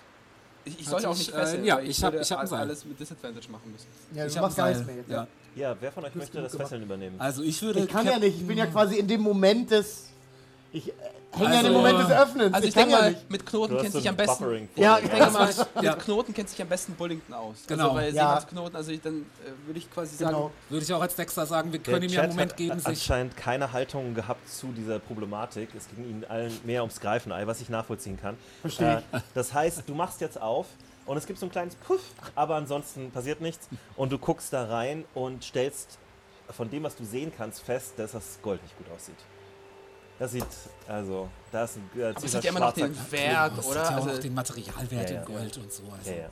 Ich, ich sollte auch nicht ich, äh, fesseln. ja, ich hab- ich hab ein all- Seil. alles mit Disadvantage machen müssen. Ja, ich habe mehr jetzt. ja. Ja, wer von euch möchte das. Fesseln übernehmen? Also ich würde. Ich kann Cap- ja nicht. Ich bin ja quasi in dem Moment des. Ich äh, hänge ja in dem Also- Moment des Öffnens. Also ich, kann denke ja mal, nicht. mit Knoten kennt sich am besten. Ja, ich denke mal. mit Ja. Knoten kennt sich am besten Bullington aus. Genau. Also bei Ja. Seemannsknoten, also ich, dann äh, würde ich quasi sagen, Genau. Würde ich auch als Dexter sagen, wir Der können ihm ja einen Moment hat geben, sich. anscheinend keine Haltung gehabt zu dieser Problematik. Es ging ihnen allen mehr ums Greifenei, was ich nachvollziehen kann. Verstehe Äh, das heißt, du machst jetzt auf und es gibt so ein kleines Puff, aber ansonsten passiert nichts. Und du guckst da rein und stellst von dem, was du sehen kannst, fest, dass das Gold nicht gut aussieht. Das sieht, also, da ist ein äh, aber es hat ja immer noch den Wert, Das oder? hat ja auch Also, noch den Materialwert Ja, ja. in Gold und so. Also. Ja, ja.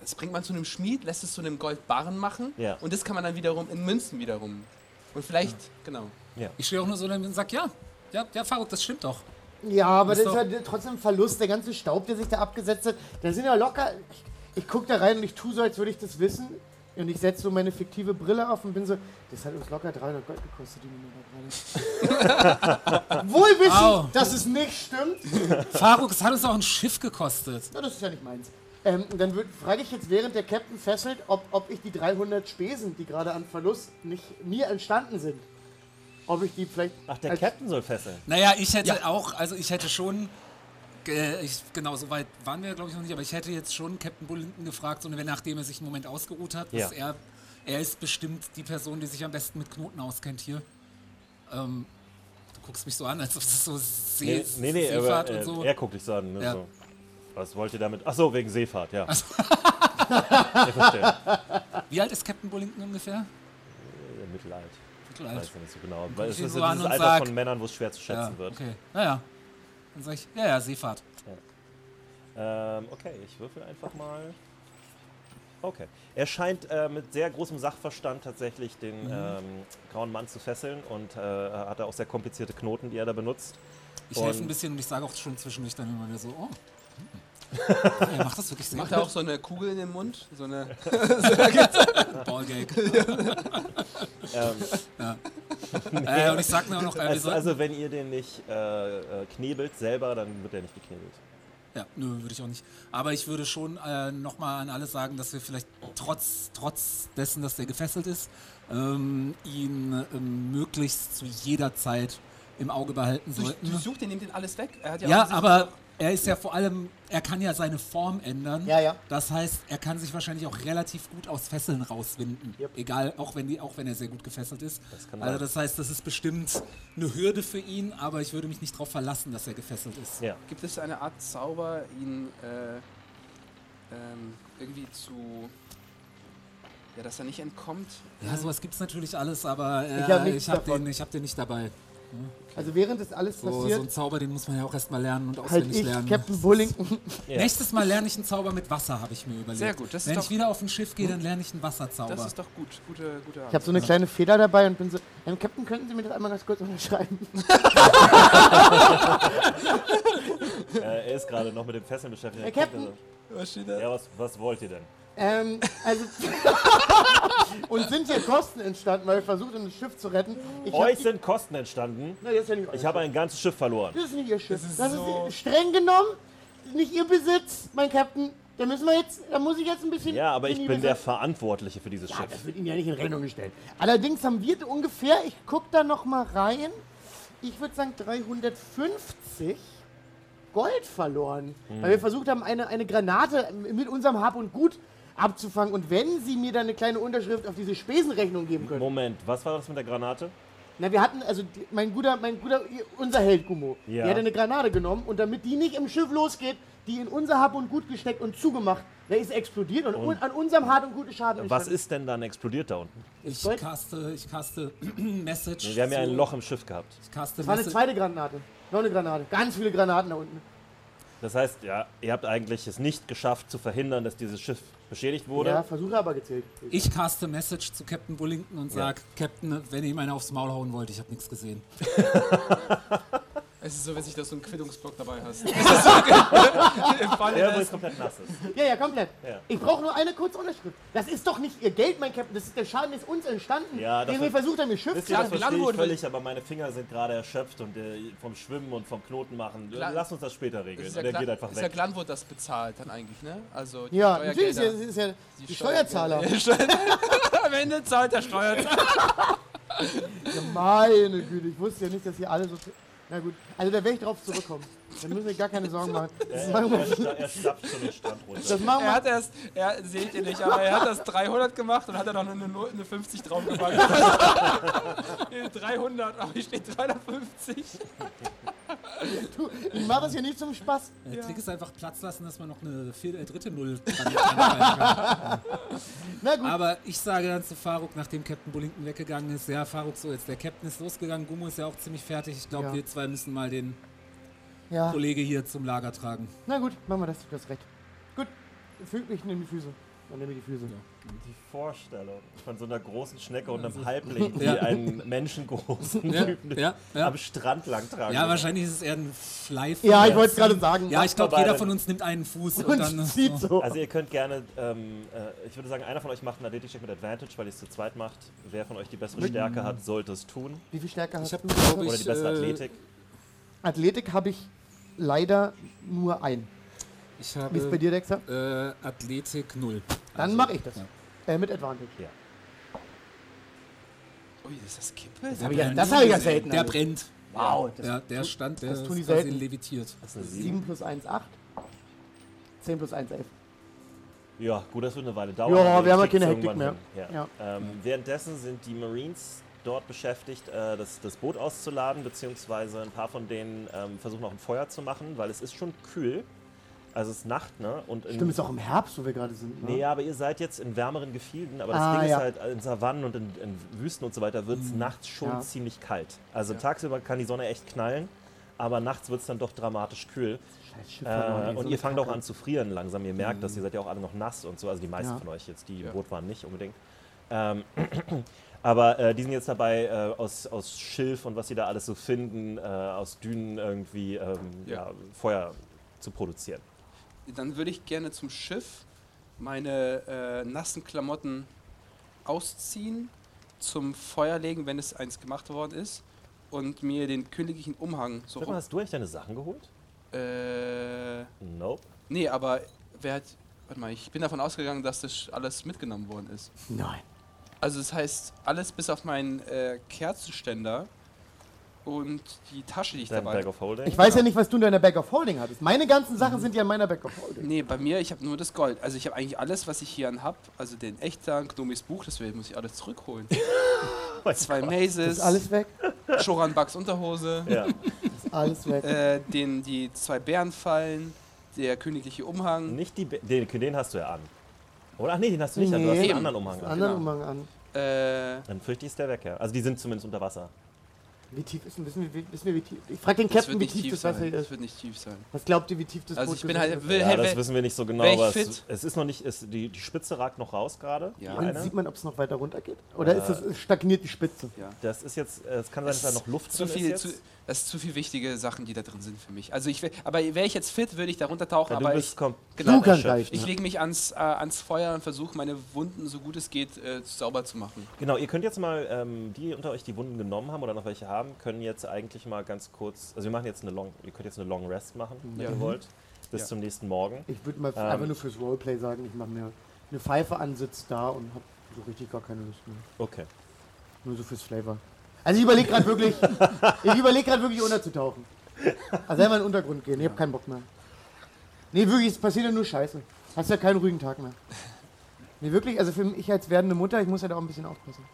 das bringt man zu einem Schmied, lässt es zu einem Goldbarren machen Ja. und das kann man dann wiederum in Münzen wiederum. Und vielleicht, genau. Ich stehe auch nur so und sag, ja, ja, ja, Faruk, das stimmt doch. Ja, aber Ist das ist ja trotzdem ein Verlust. Der ganze Staub, der sich da abgesetzt hat. Da sind ja locker. ich guck da rein und ich tue so, als würde ich das wissen. Und ich setze so meine fiktive Brille auf und bin so, das hat uns locker 300 Gold gekostet, die Nummer da gerade. Wohl wissend, Au. dass es nicht stimmt. Faruk, es hat uns auch ein Schiff gekostet. Na, das ist ja nicht meins. Ähm, dann frage ich jetzt, während der Captain fesselt, ob, ob ich die 300 Spesen, die gerade an Verlust nicht mir entstanden sind, ob ich die vielleicht. Ach, der Captain soll fesseln. Naja, ich hätte auch, also ich hätte schon, äh, ich, genau, so weit waren wir glaube ich noch nicht, aber ich hätte jetzt schon Captain Bullington gefragt, so wenn, nachdem er sich einen Moment ausgeruht hat, dass Ja. er, er ist bestimmt die Person, die sich am besten mit Knoten auskennt hier. Ähm, du guckst mich so an, als ob das so See, Nee, nee, nee Seefahrt aber, äh, und so. er guckt dich so an. Ne, Ja. so. Was wollt ihr damit? Ach so, wegen Seefahrt, ja. ich verstehe. Wie alt ist Captain Bullington ungefähr? Äh, Mittelalt. Mittelalt. Weiß ich nicht so genau. Weil es ist so ja dieses Alter sag- von Männern, wo es schwer zu schätzen Ja, wird. okay. Naja. Dann sag ich, ja, ja, Seefahrt. Ähm, okay, ich würfel einfach mal. Okay. Er scheint äh, mit sehr großem Sachverstand tatsächlich den Mhm. ähm, grauen Mann zu fesseln und äh, hat auch sehr komplizierte Knoten, die er da benutzt. Ich helfe ein bisschen und ich sage auch schon zwischendurch dann immer wieder so, oh. Er macht das wirklich sehr Macht er auch so eine Kugel in den Mund? So eine. Ballgag. Ähm, äh, und ich sag nur noch, äh, also, also wenn ihr den nicht äh, äh, knebelt selber, dann wird er nicht geknebelt. ja, nö, würde ich auch nicht. Aber ich würde schon äh, nochmal an alle sagen, dass wir vielleicht trotz, trotz dessen, dass der gefesselt ist, ähm, ihn ähm, möglichst zu jeder Zeit im Auge behalten Du, sollten. du sucht, ihr nehmt den alles weg. Er hat ja, Ja, aber er ist ja vor allem, er kann ja seine Form ändern. Ja, ja. Das heißt, er kann sich wahrscheinlich auch relativ gut aus Fesseln rauswinden. Yep. Egal, auch wenn, die, auch wenn er sehr gut gefesselt ist. Das kann also sein. das heißt, das ist bestimmt eine Hürde für ihn, aber ich würde mich nicht darauf verlassen, dass er gefesselt ist. Ja. Gibt es eine Art Zauber, ihn äh, ähm, irgendwie zu. Ja, dass er nicht entkommt? Ja, sowas gibt es natürlich alles, aber äh, Ich hab habe davon. den, ich hab den nicht dabei. Also während das alles So, so passiert, ein Zauber, den muss man ja auch erstmal lernen und halt auswendig ich, lernen. Captain Bullington. Ja. Nächstes Mal lerne ich einen Zauber mit Wasser, habe ich mir überlegt. Sehr gut, das ist Wenn ich wieder auf ein Schiff gehe, dann lerne ich einen Wasserzauber. Das ist doch gut. Gute, gute Ich habe so eine kleine Feder dabei und bin so, ähm, Captain, könnten Sie mir das einmal ganz kurz unterschreiben? Äh, er ist gerade noch mit dem Fesseln beschäftigt. Herr Er Captain? Was steht da? Ja, was, was wollt ihr denn? Ähm, also. und sind hier Kosten entstanden, weil wir versucht haben, das Schiff zu retten. Ich Euch sind Kosten entstanden. Na, das ist ja nicht euer Ich habe Schiff. ein ganzes Schiff verloren. Das ist nicht ihr Schiff. Das ist Das ist, so- streng genommen nicht ihr Besitz, mein Captain. Da müssen wir jetzt, da muss ich jetzt ein bisschen. Ja, aber ich bin der. Verantwortliche für dieses Ja, Schiff. das wird Ihnen ja nicht in Rechnung gestellt. Allerdings haben wir ungefähr, ich guck da noch mal rein, ich würde sagen 350 Gold verloren. Weil wir versucht haben, eine, eine Granate mit unserem Hab und Gut abzufangen. Und wenn Sie mir dann eine kleine Unterschrift auf diese Spesenrechnung geben können. Moment, was war das mit der Granate? Na, wir hatten, also die, mein guter, mein guter, unser Held Gummo, Ja. der hat eine Granate genommen und damit die nicht im Schiff losgeht, die in unser Hab und Gut gesteckt und zugemacht, der ist explodiert und, un- an unserem Hab und Gut ist Schaden Was ist denn dann explodiert da unten? Ich caste, ich caste Message. Wir haben ja ein Loch im Schiff gehabt. Ich caste Das war eine zweite Granate. Noch eine Granate. Ganz viele Granaten da unten. Das heißt, ja, ihr habt eigentlich es nicht geschafft zu verhindern, dass dieses Schiff beschädigt wurde. Ja, Versuche aber gezählt. Ich caste Message zu Captain Bullington und Ja. sag, Captain, wenn ihr ihm einen aufs Maul hauen wollt, ich habe nichts gesehen. Es ist so witzig, dass du einen Quittungsblock dabei hast. Ist so Im Falle Der des- übrigens komplett nass ist. Ja, ja, komplett. Ja. Ich brauche nur eine kurze Unterschrift. Das ist doch nicht ihr Geld, mein Captain. Das ist, der Schaden ist uns entstanden. Ja, das wir versucht haben, ihr Schiff zu Ja, das verstehe ich völlig, aber meine Finger sind gerade erschöpft und äh, vom Schwimmen und vom Knoten machen. Klar. Lass uns das später Es regeln. ist ja, Der Glan- geht einfach ist ja weg. Glanwood, das bezahlt dann eigentlich, ne? Also die Ja, natürlich ist ja, ist ja die, Die Steuerzahler. Am Ende zahlt der Steuerzahler. Ja, meine Güte, ich wusste ja nicht, dass hier alle so. Na gut, also da werde ich drauf zurückkommen. Dann müssen wir gar keine Sorgen machen. Das Er, machen er, wir, sta- er stapft schon den Strand runter. das machen Er wir hat erst, er seht ihr nicht, aber er hat das 300 gemacht und hat dann noch eine, eine 50 drauf gemacht. Nee, 300, aber hier steht 250. Du, ich mache das hier nicht zum Spaß. Der Trick ist einfach Platz lassen, dass man noch eine vier, äh, dritte Null dran kann. Na gut, Aber ich sage dann zu Faruk, nachdem Captain Bullington weggegangen ist, ja, Faruk, so jetzt der Captain ist losgegangen, Gummo ist ja auch ziemlich fertig. Ich glaube, Ja. wir zwei müssen mal den ja. Kollege hier zum Lager tragen. Na gut, machen wir das. Du hast recht. Gut, fühlt mich in die Füße. Dann nehme ich die Füße. Die Vorstellung von so einer großen Schnecke und einem Halbling, die Ja. einen menschengroßen Ja, Typen ja, ja. am Strand lang tragen. Ja, wahrscheinlich ist es eher ein Fly. Ja, ich wollte es gerade sagen. Ja, ich glaube, jeder von uns nimmt einen Fuß und, und dann. zieht so. Also ihr könnt gerne, ähm, äh, ich würde sagen, einer von euch macht einen Athletik-Check mit Advantage, weil ihr es zu zweit macht. Wer von euch die bessere Stärke hat, sollte es tun. Wie viel Stärke hast Ich habe, du? Oder ich, die bessere äh, Athletik. Athletik habe ich leider nur ein. Ich Wie ist bei habe dir, Dexter? äh, Athletik 0. Dann mache ich das. ja. Äh, mit Advantage. Ui, das ist das Kippe? Das habe ich, ja- das hab ich ja selten. Der erlebt. brennt. Wow, das Ja, der stand, der das ist tun die quasi selten. levitiert. Das ist eine 7. 7 plus 1, 8. 10 plus 1, 11. Ja, gut, das wird eine Weile dauern. Ja, wir haben ja keine Hektik mehr. hin. Ja. Ähm, währenddessen sind die Marines dort beschäftigt, äh, das, das Boot auszuladen, beziehungsweise ein paar von denen ähm, versuchen auch ein Feuer zu machen, weil es ist schon kühl. Also es ist Nacht, ne? Und in, Stimmt, ist auch im Herbst, wo wir gerade sind. Ne? Nee, ja, aber ihr seid jetzt in wärmeren Gefilden, aber das Ah, Ding ja. ist halt, in Savannen und in, in Wüsten und so weiter wird es nachts schon Ja. ziemlich kalt. Also Ja. tagsüber kann die Sonne echt knallen, aber nachts wird es dann doch dramatisch kühl. Äh, und ihr fangt auch an zu frieren langsam. Ihr merkt das, ihr seid ja auch alle noch nass und so. Also die meisten Ja. von euch jetzt, die im Ja. Boot waren, nicht unbedingt. Ähm, aber äh, die sind jetzt dabei, äh, aus, aus Schilf und was sie da alles so finden, äh, aus Dünen irgendwie ähm, ja. Ja. Feuer zu produzieren. Dann würde ich gerne zum Schiff meine äh, nassen Klamotten ausziehen, zum Feuer legen, wenn es eins gemacht worden ist, und mir den königlichen Umhang so Sag mal, hast du eigentlich deine Sachen geholt? Äh, Nope. nee, aber wer hat. Warte mal, ich bin davon ausgegangen, dass das alles mitgenommen worden ist. Nein. Also, das heißt, alles bis auf meinen äh, Kerzenständer und die Tasche, die ich Dein dabei Bag of Holding? Ich weiß ja nicht, was du in deiner Bag of Holding hattest. Meine ganzen Sachen sind ja in meiner Bag of Holding. Nee, bei mir, ich habe nur das Gold. Also ich habe eigentlich alles, was ich hier an habe. Also den Echter, Gnomis Buch, das muss ich alles zurückholen. Mein Zwei Gott. Mazes, Ist alles weg? Shoran Bucks Unterhose, Ja. Ist alles weg. äh, den, die zwei Bärenfallen, der königliche Umhang. Nicht die, Be- den, den hast du ja an. Oder? Ach nee, den hast du nicht an. Du hast Nee. einen anderen Umhang einen an. anderen genau. Umhang an. Äh, Dann fürchte ich, ist der weg, ja. Also die sind zumindest unter Wasser. Wie tief ist denn, wissen wir, wie, wissen wir, wie tief? Ich frage den das Captain, wie tief tief das Wasser sein. hier Das ist. wird nicht tief sein. Was glaubt ihr, wie tief das Also Boot ich bin halt- ist? will- Ja, hey, das wer- wissen wir nicht so genau, ich aber es, fit? es ist noch nicht, es, die, die Spitze ragt noch raus gerade. Ja. Und sieht man, ob es noch weiter runter geht? Oder ist das, es stagniert die Spitze? Ja. Das ist jetzt, äh, es kann sein, dass da noch Luft zu drin viel, ist zu, das ist zu viel wichtige Sachen, die da drin sind für mich. Also ich will, aber wäre ich jetzt fit, würde ich da runtertauchen, Ja, du aber bist ich, kom- genau, reichen. ich lege mich ans, äh, ans Feuer und versuche meine Wunden so gut es geht äh, sauber zu machen. Genau, ihr könnt jetzt mal, ähm, die unter euch die Wunden genommen haben oder noch welche haben, können jetzt eigentlich mal ganz kurz, also wir machen jetzt eine Long, ihr könnt jetzt eine Long Rest machen, wenn Ja. ihr wollt, bis Ja. zum nächsten Morgen. Ich würde mal Ähm. einfach nur fürs Roleplay sagen, ich mache mir eine Pfeife an, sitz da und habe so richtig gar keine Lust mehr. Okay. Nur so fürs Flavor. Also ich überlege gerade wirklich, ich überlege gerade wirklich unterzutauchen. Also selber in den Untergrund gehen, ich habe keinen Bock mehr. Nee, wirklich, es passiert ja nur Scheiße. Hast ja keinen ruhigen Tag mehr. Nee, wirklich, also für mich als werdende Mutter, ich muss ja da auch ein bisschen aufpassen.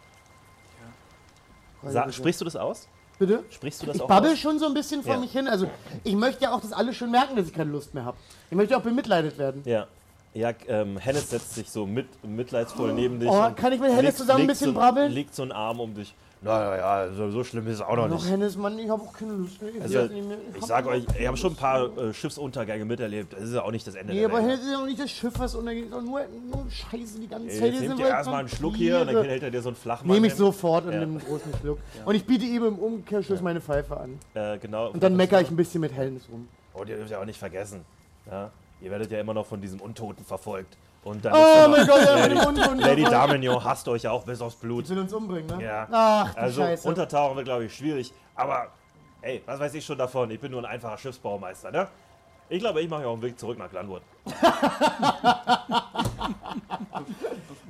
Sa sprichst du das aus? Bitte? Sprichst du das Ich auch babbel aus? schon so ein bisschen vor Ja. mich hin. Also ich möchte ja auch, dass alle schon merken, dass ich keine Lust mehr habe. Ich möchte auch bemitleidet werden. Ja. Ja, ähm, Hennes setzt sich so mit, mitleidsvoll neben dich. Oh, kann ich mit Hennes zusammen ein bisschen so, brabbeln? Legt so einen Arm um dich. Naja, ja, so, so schlimm ist es auch noch Noch nicht. Hennes, Mann, ich habe auch keine Lust mehr. Ich, Also, nicht mehr. ich hab sag euch, ich habe schon ein paar äh, Schiffsuntergänge miterlebt. Das ist ja auch nicht das Ende Nee, aber. Hennes ist ja auch nicht das Schiff, was untergeht, sondern nur, nur Scheiße die ganze Zeit. Jetzt nehmt ihr erstmal einen Schluck hier und dann hält er dir so einen Flachmann Nehme ich sofort und Ja. nehme einen großen Schluck. Und ich biete ihm im Umkehrschluss meine Pfeife an. Äh, genau. Und dann meckere ich ein bisschen mit Hennes rum. Und ihr dürft ja auch nicht vergessen. Ja? Ihr werdet ja immer noch von diesem Untoten verfolgt. Und dann Oh mein Gott, ja, Lady, Untoten. Lady Damignon hasst euch ja auch bis aufs Blut. will uns umbringen, ne? Ja. Ach, Also Scheiße. untertauchen wird, glaube ich, schwierig. Aber, ey, was weiß ich schon davon? Ich bin nur ein einfacher Schiffsbaumeister, ne? Ich glaube, ich mache ja auch einen Weg zurück nach Glanwood.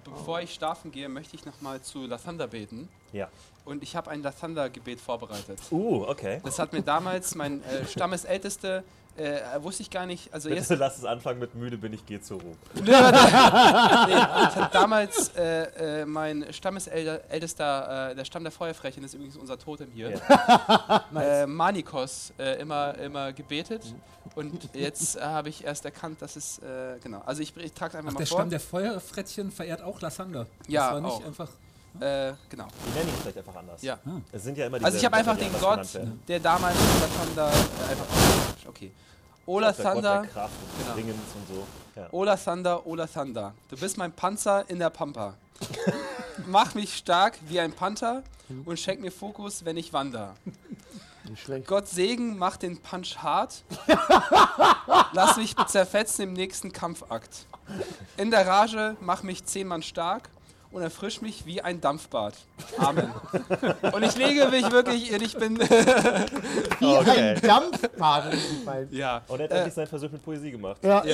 Bevor ich schlafen gehe, möchte ich nochmal zu Lathander beten. Ja. Und ich habe ein Lathander-Gebet vorbereitet. Uh, okay. Das hat mir damals mein äh, Stammesälteste, äh, wusste ich gar nicht, also jetzt Bitte lass es anfangen mit müde bin ich, geh zur Ruhe. Nee, das hat damals äh, äh, mein Stammesältester, äh, der Stamm der Feuerfrechen, ist übrigens unser Totem hier, äh, Manikos, äh, immer, immer gebetet. Und jetzt äh, habe ich erst erkannt, dass es, äh, genau, also ich, ich trage es einfach Ach, mal der vor. Stamm der Feuerfrettchen verehrt auch Lassander. Ja, das war nicht auch. einfach. äh, genau, Die nennen ihn vielleicht einfach anders. ja. Es sind ja immer Also ich habe einfach die den Gott, der damals in Lathander äh, einfach, okay. Ola Der Gott Thunder, der Kraft und Genau. Und so. Ja. Ola Thunder, Ola Thunder. Du bist mein Panzer in der Pampa. Mach mich stark wie ein Panther und schenk mir Fokus, wenn ich wander. Nicht schlecht. Gott Segen macht den Punch hart. Lass mich zerfetzen im nächsten Kampfakt. In der Rage mach mich zehnmal stark und erfrisch mich wie ein Dampfbad. Amen. Und ich lege mich wirklich, ich bin, Wie Okay. ein Dampfbad. ja. Und er hat Äh, endlich seinen Versuch mit Poesie gemacht. Ja.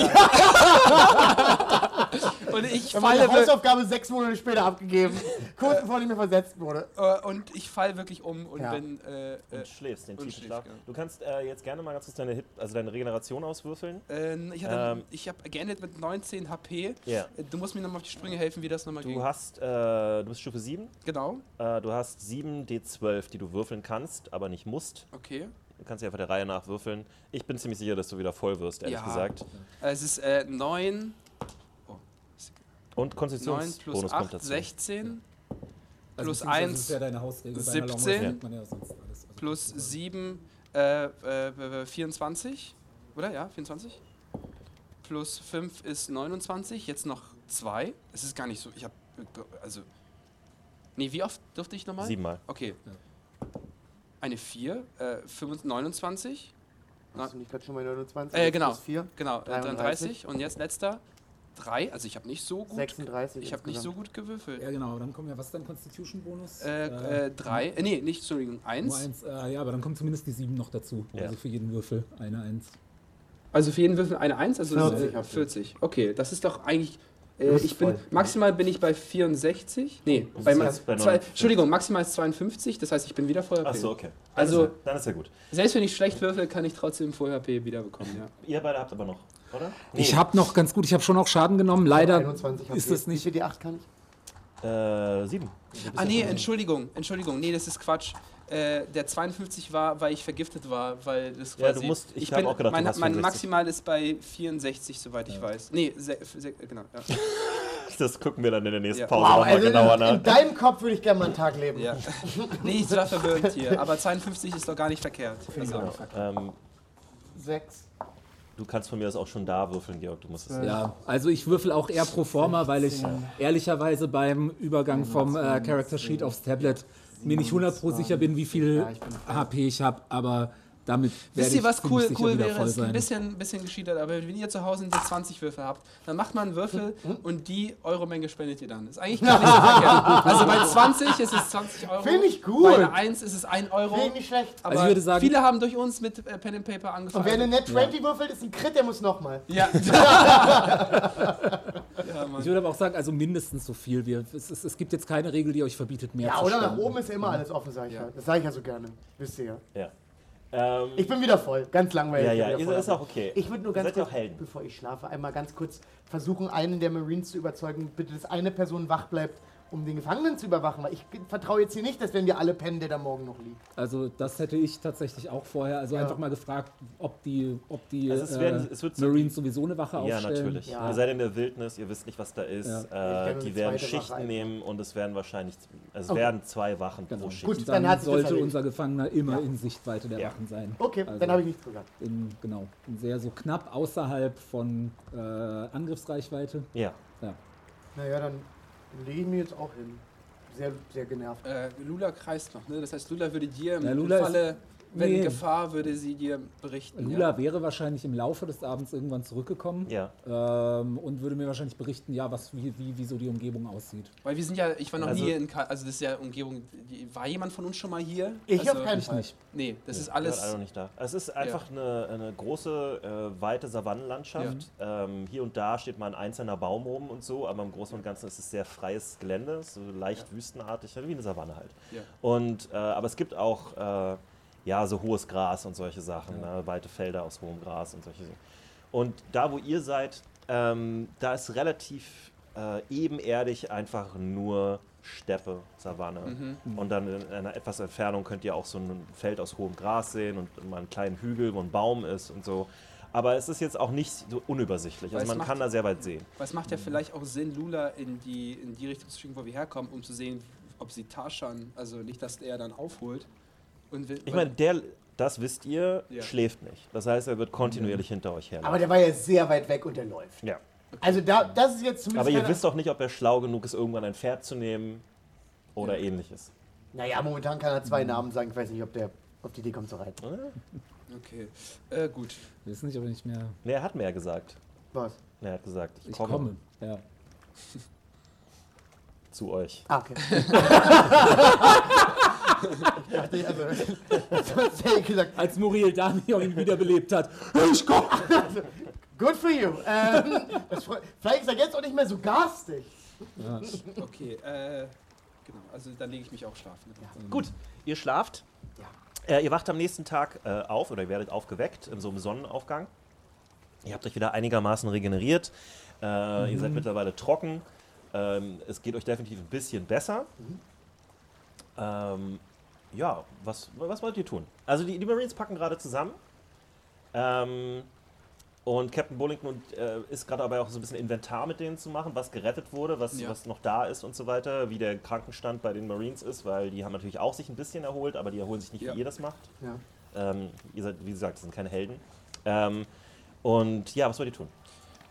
Und ich falle, meine Hausaufgabe sechs Monate später abgegeben. Kurz bevor ich mir versetzt wurde. äh, und ich fall wirklich um und Ja. bin, äh, äh, Und schläfst, den tiefen Schlaf. Du kannst äh, jetzt gerne mal ganz kurz deine, Hit, also deine Regeneration auswürfeln. äh, ich, Ähm. ich habe geendet mit 19 HP. Ja. Äh, Du musst mir nochmal auf die Sprünge helfen, wie das nochmal Du ging. Hast, äh, du bist Stufe 7. Genau, Äh, du hast 7 D12, die du würfeln kannst, aber nicht musst. okay. Du kannst sie einfach der Reihe nach würfeln. Ich bin ziemlich sicher, dass du wieder voll wirst, ehrlich Ja. gesagt. Äh, Es ist äh, 9, Und 9 plus Konstitutionsbonus 8, kommt dazu. 16, Also Plus eins, Das ist ja deine Hausregel. Bei einer Long 17, Rest kriegt man ja sonst alles. Also plus das ist- 7, äh, äh, 24, oder? Ja, 24. Plus 5 ist 29, jetzt noch 2. Es ist gar nicht so, ich habe, also, nee, wie oft durfte ich nochmal? Siebenmal. Okay. Eine 4, äh, 25, 29, Hast du nicht gerade schon mal 29? Äh, genau. Plus 4? genau, äh, 33. 33 und jetzt letzter 3, also ich habe nicht so gut, 36. ich habe nicht so gut gewürfelt. Ja, genau. Dann kommen ja, was ist dein Constitution-Bonus? Äh, äh, 3, äh, nee, nicht, Entschuldigung, Nur 1. eins. Äh, ja, aber dann kommt zumindest die 7 noch dazu. Ja. Also für jeden Würfel eine 1. Also für jeden Würfel eine 1, also 40 äh, habt ihr. 40. Okay, das ist doch eigentlich. Äh, Das ich bin, voll. maximal bin ich bei 64. Nee, bei, das ma- bei zwei, 59. Entschuldigung, maximal ist 52, das heißt, ich bin wieder voll HP. Achso, okay. Dann Also- ist ja, dann ist ja gut. Selbst wenn ich schlecht würfel, kann ich trotzdem voll HP wiederbekommen, ja. Ihr beide habt aber noch, oder? Ich habe noch ganz gut, ich habe schon auch Schaden genommen. Leider 21 ist es nicht. Wie viel D8 kann ich? Äh, sieben. Ah, nee, Entschuldigung, Entschuldigung, nee, das ist Quatsch. Äh, der 52 war, weil ich vergiftet war, weil das Ja, quasi... du musst- ich ich hab bin, auch gedacht, du mein, hast mein 64. Maximal ist bei 64, soweit ich weiß. Nee, se, se, genau. Ja. Das gucken wir dann in der nächsten Ja. Pause Wow, nochmal also genauer in, nach. in deinem Kopf würde ich gerne mal einen Tag leben. Ja. nee, ich war verwirrt hier. Aber 52 ist doch gar nicht verkehrt. Also, Genau. Ähm, Sechs. du kannst von mir aus auch schon da würfeln, Georg. Du musst es Ja, also ich würfel auch eher pro forma, weil ich ehrlicherweise beim Übergang vom äh, Character Sheet aufs Tablet mir nicht 100 pro sicher bin, wie viel. HP ich habe, aber damit Wisst ihr, was cool, cool wäre? ist ein bisschen, bisschen gescheitert, aber wenn ihr zu Hause einen D20-Würfel habt, dann macht man einen Würfel und die Euromenge spendet ihr dann. Ist eigentlich gar nicht so verkehrt. Also bei 20 ist es 20 Euro. Finde ich gut. Bei einer 1 ist es 1 Euro. Finde ich nicht schlecht. Aber Also ich würde sagen- viele haben durch uns mit äh, Pen and Paper angefangen. Und wer eine Net 20 würfelt, ist ein Crit, der muss nochmal. ja. ja. Ich würde aber auch sagen, also mindestens so viel. Wir, es, es, es gibt jetzt keine Regel, die euch verbietet, mehr Ja, zu oder nach oben ist ja immer alles offen, sag ich ja. Ja. Das sage ich ja so gerne. Wisst ihr ja. Ja. Ähm, Ich bin wieder voll. Ganz langweilig. ja, ja, ist, ist auch okay. Ich würde nur ganz kurz, bevor ich schlafe, einmal ganz kurz versuchen, einen der Marines zu überzeugen, bitte, dass eine Person wach bleibt, um den Gefangenen zu überwachen. Weil ich vertraue jetzt hier nicht, dass wenn wir alle pennen, der da morgen noch liegt. Also das hätte ich tatsächlich auch vorher, also Ja. einfach mal gefragt, ob die, ob die Also es äh, werden- es wird so- Marines sowieso eine Wache Ja, aufstellen. natürlich. Ja. Ihr seid in der Wildnis, ihr wisst nicht, was da ist. Ja. Äh, die werden Schichten Wache nehmen und es werden wahrscheinlich, es Okay. werden zwei Wachen Genau. pro Schicht. Gut. Dann dann, sollte unser Gefangener immer Ja. in Sichtweite der Ja. Wachen sein. Okay, Also dann habe ich nichts gesagt. in, genau, in sehr so knapp außerhalb von äh, Angriffsreichweite. Ja. Ja. Naja, dann lege ich mir jetzt auch hin. Sehr, sehr genervt. Äh, Lula kreist noch, ne? Das heißt, Lula würde dir im Lula Falle, wenn nee. Gefahr, würde sie dir berichten. Lula ja? wäre wahrscheinlich im Laufe des Abends irgendwann zurückgekommen Ja. ähm, und würde mir wahrscheinlich berichten, ja, was, wie, wie, wie so die Umgebung aussieht. Weil wir sind ja, ich war noch Also- nie in, Ka also das ist ja Umgebung, die, war jemand von uns schon mal hier? Ich also, auf keinen Fall. nicht. Nee, das ist Ihr alles, alle noch nicht da. Es ist einfach eine, eine große, äh, weite Savannenlandschaft. Ähm, hier und da steht mal ein einzelner Baum rum und so, aber im Großen und Ganzen ist es sehr freies Gelände, so leicht wüstenartig, wie eine Savanne halt. Ja. Und, äh, aber es gibt auch äh, ja, so hohes Gras und solche Sachen, ne? weite Felder aus hohem Gras und solche Sachen. Und da, wo ihr seid, ähm, da ist relativ äh, ebenerdig einfach nur Steppe, Savanne. Mhm. Und dann in einer etwas Entfernung könnt ihr auch so ein Feld aus hohem Gras sehen und mal einen kleinen Hügel, wo ein Baum ist und so. Aber es ist jetzt auch nicht so unübersichtlich. Weil Also man macht- kann da sehr weit sehen. Es macht ja vielleicht auch Sinn, Lula in die, in die Richtung zu schicken, wo wir herkommen, um zu sehen, ob sie Tarzan, also nicht, dass er dann aufholt. Ich meine, der, das wisst ihr, Ja. schläft nicht. Das heißt, er wird kontinuierlich hinter euch herlaufen. Aber der war ja sehr weit weg und der läuft. ja. Also da, das ist jetzt zumindest Aber ihr wisst auch nicht, ob er schlau genug ist, irgendwann ein Pferd zu nehmen oder ähnliches. Naja, momentan kann er zwei Namen sagen. Ich weiß nicht, ob der auf die Idee kommt zu reiten. Okay, äh, gut. Wir wissen nicht, ob ich nicht mehr. Ne, er hat mehr gesagt. Was? Er hat gesagt, ich, Ich komme, komme. Ja. zu euch. Ah, okay. ich dachte, also, das hätte ich gesagt. Als Muriel Damion ihn wiederbelebt hat. Ich komme! Good for you. Ähm, vielleicht ist er jetzt auch nicht mehr so garstig. Ja. Okay, äh, genau. Also dann lege ich mich auch schlafen. Ne? Gut, ihr schlaft. Äh, ihr wacht am nächsten Tag äh, auf oder ihr werdet aufgeweckt in so einem Sonnenaufgang. Ihr habt euch wieder einigermaßen regeneriert. Äh, Ihr seid mittlerweile trocken. Ähm, es geht euch definitiv ein bisschen besser. Ähm, ja, was, was wollt ihr tun? Also die, die Marines packen gerade zusammen. Ähm, und Captain Bullington und, äh, ist gerade dabei auch so ein bisschen Inventar mit denen zu machen, was gerettet wurde, was, Ja. was noch da ist und so weiter, wie der Krankenstand bei den Marines ist, weil die haben natürlich auch sich ein bisschen erholt, aber die erholen sich nicht, Ja. wie ihr das macht. Ja. Ähm, ihr seid, wie gesagt, das sind keine Helden. Ähm, und ja, was wollt ihr tun?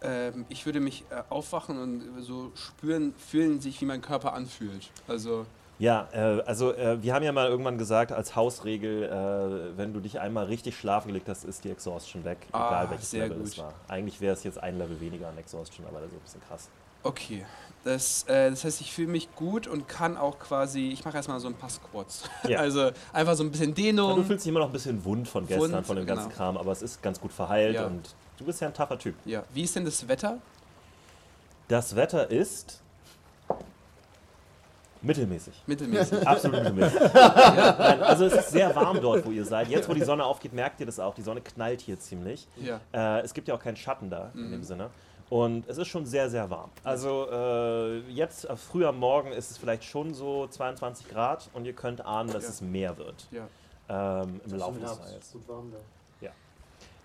Ähm, ich würde mich äh, aufwachen und so spüren, fühlen sich, wie mein Körper anfühlt. Also, Ja, äh, also äh, wir haben ja mal irgendwann gesagt, als Hausregel, äh, wenn du dich einmal richtig schlafen gelegt hast, ist die Exhaustion weg, Ah, egal welches Level es gut. war. Eigentlich wäre es jetzt ein Level weniger an Exhaustion, aber das ist ein bisschen krass. okay. Das, äh, das heißt, ich fühle mich gut und kann auch quasi, ich mache erstmal so ein paar Squats. Ja. Also einfach so ein bisschen Und du Dehnung. fühlst dich immer noch ein bisschen wund von gestern, Wund, von dem ganzen genau. Kram, aber es ist ganz gut verheilt Ja. und du bist ja ein taffer Typ. Ja. Wie ist denn das Wetter? Das Wetter ist mittelmäßig. Mittelmäßig. Absolut mittelmäßig. Nein, also es ist sehr warm dort, wo ihr seid. Jetzt, wo die Sonne aufgeht, merkt ihr das auch. Die Sonne knallt hier ziemlich. ja. Äh, es gibt ja auch keinen Schatten da in Mhm. dem Sinne. Und es ist schon sehr, sehr warm. Also äh, jetzt, äh, früh am Morgen, ist es vielleicht schon so 22 Grad und ihr könnt ahnen, dass Ja. es mehr wird Ja. ähm, im Laufe des Tages. Gut warm da.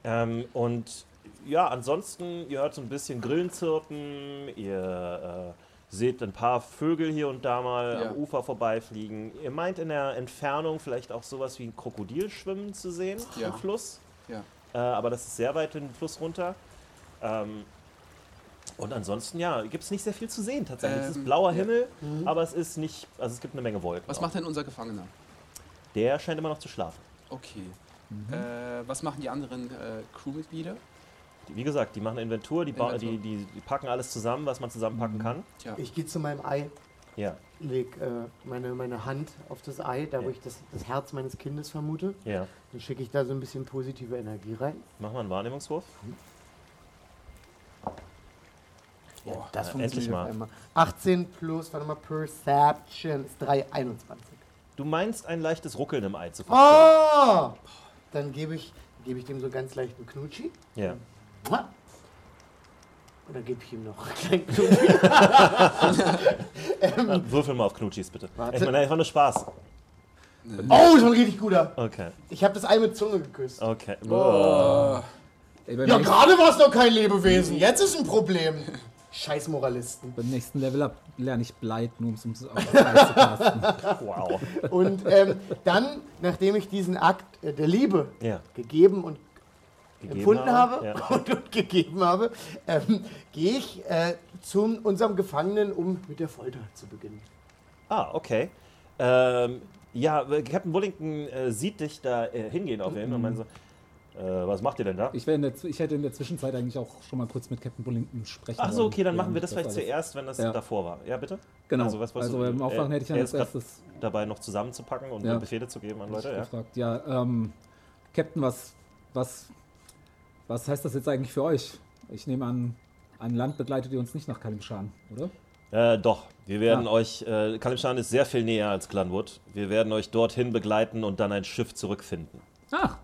Ähm, und ja, ansonsten, ihr hört so ein bisschen Grillen zirpen, ihr äh, seht ein paar Vögel hier und da mal Ja. am Ufer vorbeifliegen. Ihr meint in der Entfernung vielleicht auch sowas wie ein Krokodil schwimmen zu sehen Ja. im Fluss. Ja. Äh, aber das ist sehr weit den Fluss runter. Ähm, und ansonsten, ja, gibt es nicht sehr viel zu sehen tatsächlich. es ist Ähm, blauer ja. Himmel, aber es ist nicht, also es gibt eine Menge Wolken. Was auch. macht denn unser Gefangener? Der scheint immer noch zu schlafen. Okay. Äh, was machen die anderen äh, Crewmitglieder? Die, wie gesagt, die machen Inventur, die, Inventur. die, die, die packen alles zusammen, was man zusammenpacken kann. Tja. Ich gehe zu meinem Ei, Ja, leg äh, meine, meine Hand auf das Ei, da wo Ja. ich das, das Herz meines Kindes vermute. ja. Dann schicke ich da so ein bisschen positive Energie rein. Mach mal einen Wahrnehmungswurf. Boah, das na, funktioniert endlich mal. einmal. 18 plus, warte mal, Perception ist 3, 21. Du meinst ein leichtes Ruckeln im Ei zu verspüren. Oh! Dann gebe ich, gebe ich dem so ganz leichten Knutschi. Ja. Und dann gebe ich ihm noch einen kleinen Knutschi. Äh, Würfel mal auf Knutschis, bitte. Warte. Ich meine, einfach nur Spaß. Oh, schon richtig guter. Okay, Ich habe das Ei mit Zunge geküsst. okay. Oh. Ey, beim, Ja, nächsten, gerade war es noch kein Lebewesen. Jetzt ist ein Problem. Scheiß Moralisten. beim nächsten Level up lerne ich Blight, nur um es auf das Eis zu casten. Wow. Und ähm, dann, nachdem ich diesen Akt äh, der Liebe Ja. gegeben und empfunden habe Ja. und, und gegeben habe, ähm, gehe ich äh, zu unserem Gefangenen, um mit der Folter zu beginnen. Ah, okay. Ähm, ja, äh, Captain Bullington äh, sieht dich da äh, hingehen auf jeden Fall und meint so, äh, was macht ihr denn da? Ich, der, ich hätte in der Zwischenzeit eigentlich auch schon mal kurz mit Captain Bullington sprechen Ach so, okay, dann machen wir das vielleicht alles- zuerst, wenn das Ja. davor war. Ja, bitte? Genau, Also, also, was wolltest du- beim Aufwachen hätte ich dann als erstes Dabei noch zusammenzupacken und Ja. Befehle zu geben an Leute, ja. gefragt, ja, ähm, Captain, was, was, was heißt das jetzt eigentlich für euch? Ich nehme an, ein Land begleitet ihr uns nicht nach Kalimshan, oder? Äh, doch, wir werden Ah. euch, äh, Kalimshan ist sehr viel näher als Glanwood. Wir werden euch dorthin begleiten und dann ein Schiff zurückfinden. Ach,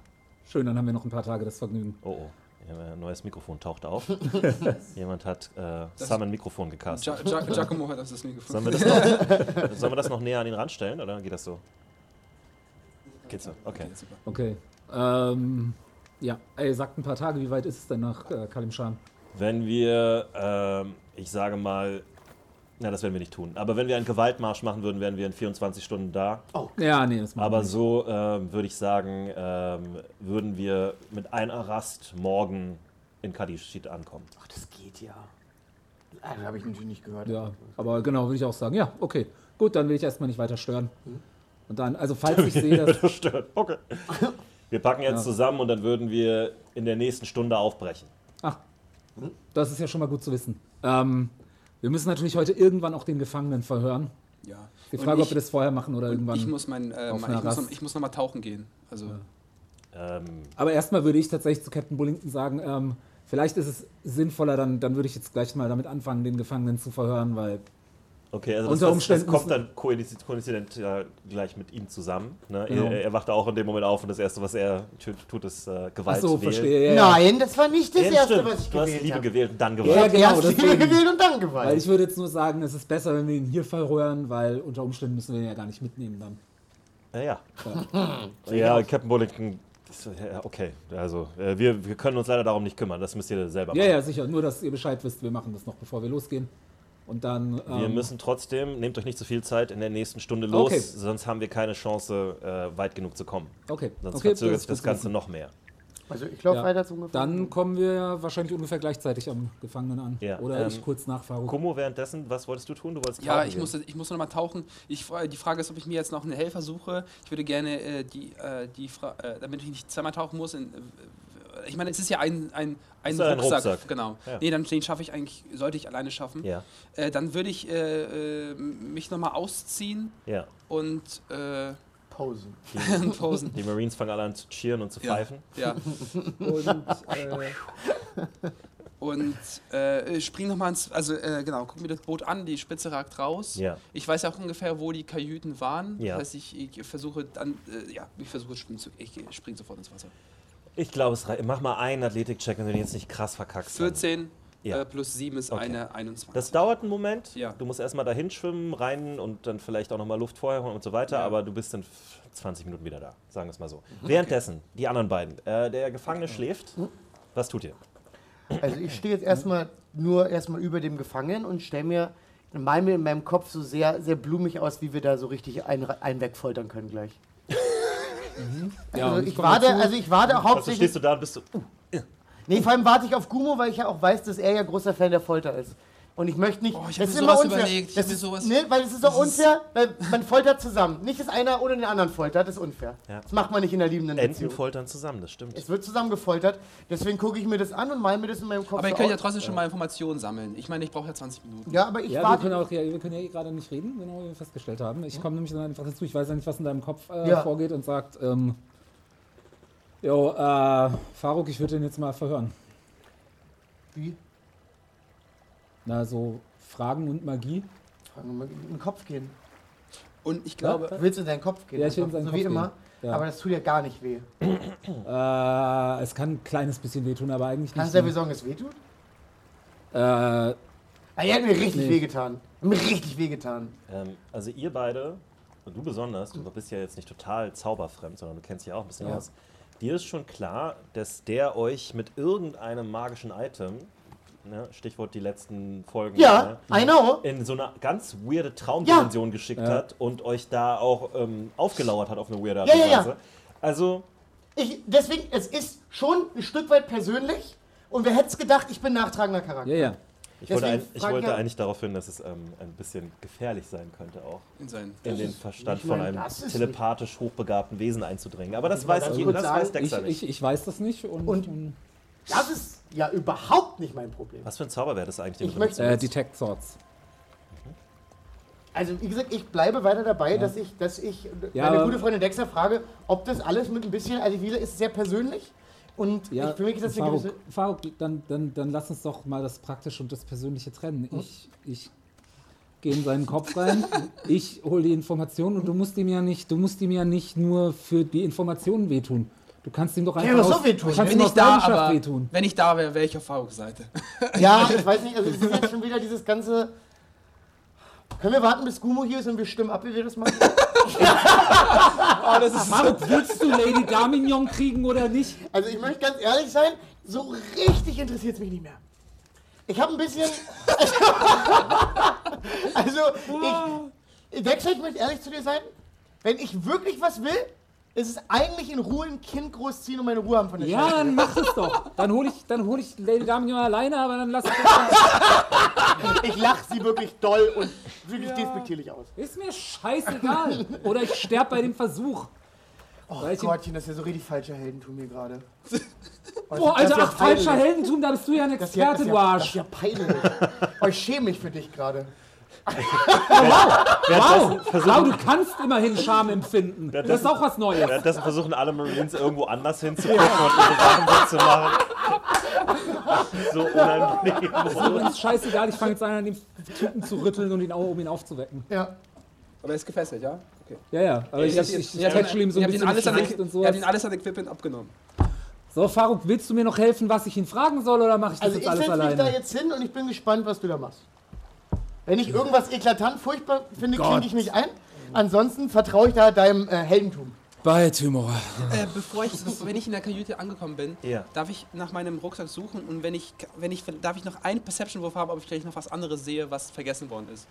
schön, dann haben wir noch ein paar Tage das Vergnügen. Oh, oh. Ja, Ein neues Mikrofon taucht auf. Jemand hat äh, Sam ein Mikrofon gecastet. Ja, ja, Giacomo hat das das nie Sollen gefunden. wir, das noch, sollen wir das noch näher an ihn ranstellen oder geht das so? Geht so, okay. Okay. Ähm, ja, ey, sagt ein paar Tage, wie weit ist es denn nach äh, Kalimshan? Wenn wir, ähm, ich sage mal, Na, das werden wir nicht tun. Aber wenn wir einen Gewaltmarsch machen würden, wären wir in 24 Stunden da. Ja, nee, das machen wir Aber nicht. so ähm, würde ich sagen, ähm, würden wir mit einer Rast morgen in Kadishit ankommen. Ach, das geht ja. Ah, Das habe ich natürlich nicht gehört. Ja, aber genau, würde ich auch sagen. Ja, okay. Gut, dann will ich erstmal nicht weiter stören. Und dann, also falls ich sehe, dass. Okay. Wir packen jetzt Ja. zusammen und dann würden wir in der nächsten Stunde aufbrechen. Ach, das ist ja schon mal gut zu wissen. Ähm, wir müssen natürlich heute irgendwann auch den Gefangenen verhören. Ja. Die Frage, ob ich- wir das vorher machen oder irgendwann. Ich muss, mein, äh, ich, muss noch, ich muss noch mal tauchen gehen. Also, Ähm, Aber erstmal würde ich tatsächlich zu Captain Bullington sagen, ähm, vielleicht ist es sinnvoller, dann, dann würde ich jetzt gleich mal damit anfangen, den Gefangenen zu verhören, weil. Okay, also Unter das, Umständen das kommt dann koinzid- koinzident ja gleich mit ihm zusammen. Ne? Genau. Er, er wacht auch in dem Moment auf und das Erste, was er tut, tut ist äh, Gewalt Ach so, wählen. verstehe. Ja, ja. Nein, das war nicht das Ja, Erste, stimmt. was ich du hast gewählt Liebe habe. gewählt und dann Ja, Gewalt. genau, Erst Liebe gewählt und dann Weil Gewalt. ich würde jetzt nur sagen, es ist besser, wenn wir ihn hier verhören, weil unter Umständen müssen wir ihn ja gar nicht mitnehmen dann. Ja, ja. ja, Captain Bullington. das- ja, Okay, also äh, wir, wir können uns leider darum nicht kümmern. Das müsst ihr selber Ja, machen. ja, sicher. Nur, dass ihr Bescheid wisst, wir machen das noch, bevor wir losgehen. Und dann. Wir ähm, müssen trotzdem, nehmt euch nicht zu viel Zeit in der nächsten Stunde los, Okay. sonst haben wir keine Chance, äh, weit genug zu kommen. Okay, Sonst okay verzögert sich das zu Ganze noch mehr. Also ich laufe Ja. weiter zum Gefangenen. Dann kommen wir wahrscheinlich ungefähr gleichzeitig am Gefangenen an. Ja, Oder ähm, ich kurz nach Faruk. Kumo, währenddessen, was wolltest du tun? Du wolltest ja, tauchen ich gehen. muss, ich muss noch mal tauchen. Ich, fra- die Frage ist, ob ich mir jetzt noch einen Helfer suche. Ich würde gerne äh, die, äh, die Fra äh, damit ich nicht zweimal tauchen muss. In, äh, ich meine, es ist ja ein, ein, ein, Ist ja ein Rucksack, Rucksack. Genau. Ja. Nee, dann den schaffe ich eigentlich, sollte ich alleine schaffen. Ja, Äh, dann würde ich äh, äh, mich noch mal ausziehen ja. und äh, Pause. posen. Die Marines fangen alle an zu cheeren und zu Ja. pfeifen. Ja. Und, äh, Und äh, spring nochmal ins. Also, äh, genau, guck mir das Boot an, die Spitze ragt raus. Ja. Ich weiß ja auch ungefähr, wo die Kajüten waren. Ja. Das heißt, ich, ich versuche dann. Äh, ja, ich versuche springen zu. Ich spring sofort ins Wasser. Ich glaube, es reicht. Mach mal einen Athletik-Check, wenn du den jetzt nicht krass verkackst. dann. 14 Ja. äh, plus 7 ist Okay. eine 21. Das dauert einen Moment. Ja. Du musst erstmal dahin schwimmen, rein und dann vielleicht auch nochmal Luft vorher holen und so weiter, Ja. aber du bist in 20 Minuten wieder da, sagen wir es mal so. Währenddessen, die anderen beiden. Äh, der Gefangene schläft. Was tut ihr? Also ich stehe jetzt erstmal nur erstmal über dem Gefangenen und stelle mir, mal mir in meinem Kopf so sehr, sehr blumig aus, wie wir da so richtig einen wegfoltern können gleich. Ja, Also und ich warte, also ich warte Also hauptsächlich. stehst du da und bist so, uh, Nee, vor allem warte ich auf Gumo, weil ich ja auch weiß, dass er ja großer Fan der Folter ist. Und ich möchte nicht. Oh, ich hab das mir ist immer sowas unfair. überlegt, ich das ist, sowas- Nee, weil es ist doch unfair, weil man foltert zusammen. Nicht, dass einer ohne den anderen foltert, das ist unfair. Ja. Das macht man nicht in der liebenden Enten Beziehung. foltern zusammen, das stimmt. Es wird zusammen gefoltert. Deswegen gucke ich mir das an und mal mir das in meinem Kopf aber ihr könnt ja trotzdem schon mal Informationen sammeln. Ich meine, ich brauche ja 20 Minuten. Ja, aber ich Ja, wir warte. können, auch, ja, wir können ja eh gerade nicht reden, genau wie wir festgestellt haben. Ich komme nämlich dann einfach dazu, ich weiß ja nicht, was in deinem Kopf äh, Ja. vorgeht und sagt, ähm, jo, äh, Faruk, ich würde den jetzt mal verhören. Wie? Na, so Fragen und Magie. Fragen wir mal in den Kopf gehen. Und ich glaube, Du willst in deinen Kopf gehen. Ja, ich will in seinen so Kopf wie gehen. immer. Ja. Aber das tut ja gar nicht weh. Äh, es kann ein kleines bisschen wehtun, aber eigentlich Kannst nicht. du dafür sorgen, dass es weh tut? Äh, Ah, er hat mir richtig Nee. wehgetan. Hat mir richtig wehgetan. Ähm, also ihr beide, und du besonders, du bist ja jetzt nicht total zauberfremd, sondern du kennst dich auch ein bisschen Ja. aus. Dir ist schon klar, dass der euch mit irgendeinem magischen Item, ne, Stichwort die letzten Folgen, Ja, ne, I know. in so eine ganz weirde Traumdimension geschickt Ja. hat und euch da auch ähm, aufgelauert hat auf eine weirde Art Ja, und ja, ja. Weise. Also, Ich, deswegen, es ist schon ein Stück weit persönlich. Und wer hätte es gedacht, ich bin nachtragender Charakter. ja, ja. ich wollte, ein, ich wollte ja- eigentlich darauf hin, dass es ähm, ein bisschen gefährlich sein könnte auch. in seinen. in den Verstand von einem das telepathisch hochbegabten Wesen einzudringen. Aber das Ich weiß, das sagen, weiß Dexter Ich, nicht. ich, ich weiß das nicht. Und, Und- und Das ist ja überhaupt nicht mein Problem. Was für ein Zauberwert ist eigentlich, den Ich du möchte- äh, Detect Thoughts. Also, wie gesagt, ich bleibe weiter dabei, dass ich, dass ich Ja, meine gute Freundin Dexter frage, ob das alles mit ein bisschen, also wie ist sehr persönlich. Und Ja, ich, für mich ist das eine Faruk, gewisse. Faruk, dann, dann, dann lass uns doch mal das Praktische und das Persönliche trennen. Hm? Ich, ich gehe in seinen Kopf rein, ich hole die Informationen und du musst ihm ja nicht, du musst ihm ja nicht nur für die Informationen wehtun. Du kannst ihm doch einfach so aus- wehtun. Du kannst Wenn ihm ich da, aber wehtun. wenn ich da wäre, wäre ich auf Faruks Seite. Ja, ich weiß nicht, also es ist jetzt schon wieder dieses ganze. Können wir warten, bis Gumo hier ist und wir stimmen ab, wie wir das machen? Oh, das ist Faruk, willst du Lady Darmignon kriegen oder nicht? Also ich möchte ganz ehrlich sein, so richtig interessiert es mich nicht mehr. Ich habe ein bisschen. Also, ich, Dexter, ich möchte ehrlich zu dir sein. Wenn ich wirklich was will, ist es eigentlich in Ruhe ein Kind großziehen und meine Ruhe haben von der Ja, Scheiße. dann mach es doch. Dann hole ich, dann hol ich Lady Damien alleine, aber dann lass ich das Ich lache sie wirklich doll und wirklich despektierlich aus. Ist mir scheißegal. Oder ich sterbe bei dem Versuch. Oh Weil ich- Gottchen, das ist ja so richtig falscher Heldentum hier gerade. Boah, Das ist Alter, ja ach, falscher. Heldentum, da bist du ja ein Das ist ja, das Experte, ist du ja, das Arsch. ist ja peinlich. Oh, ich schäme mich für dich gerade. Wow, wow, du kannst immerhin Scham empfinden. Das ist auch was Neues. Währenddessen versuchen alle Marines irgendwo anders hinzugucken und ihre Sachen so zu machen. So unangenehm. Das ist übrigens scheißegal, ich fange jetzt an, an dem Typen zu rütteln und ihn, au- um ihn aufzuwecken. Ja. Aber er ist gefesselt, ja? Okay. Ja, ja, aber ich, ich, ihn- ich, habt ihn- tätschel ihm so ein bisschen alles das an Gesicht den- und Ihr habt sowas. ihn alles an Equipment abgenommen. So, Faruk, willst du mir noch helfen, was ich ihn fragen soll, oder mache ich das Also jetzt ich alles setze mich da alleine? jetzt hin und ich bin gespannt, was du da machst. Wenn ich irgendwas eklatant furchtbar finde, Gott. klinke ich mich ein. Ansonsten vertraue ich da deinem äh, Heldentum. Bei Timor. Äh, bevor ich, wenn ich in der Kajüte angekommen bin, Ja. darf ich nach meinem Rucksack suchen und wenn ich, wenn ich, darf ich noch einen Perception-Wurf haben, ob ich vielleicht noch was anderes sehe, was vergessen worden ist.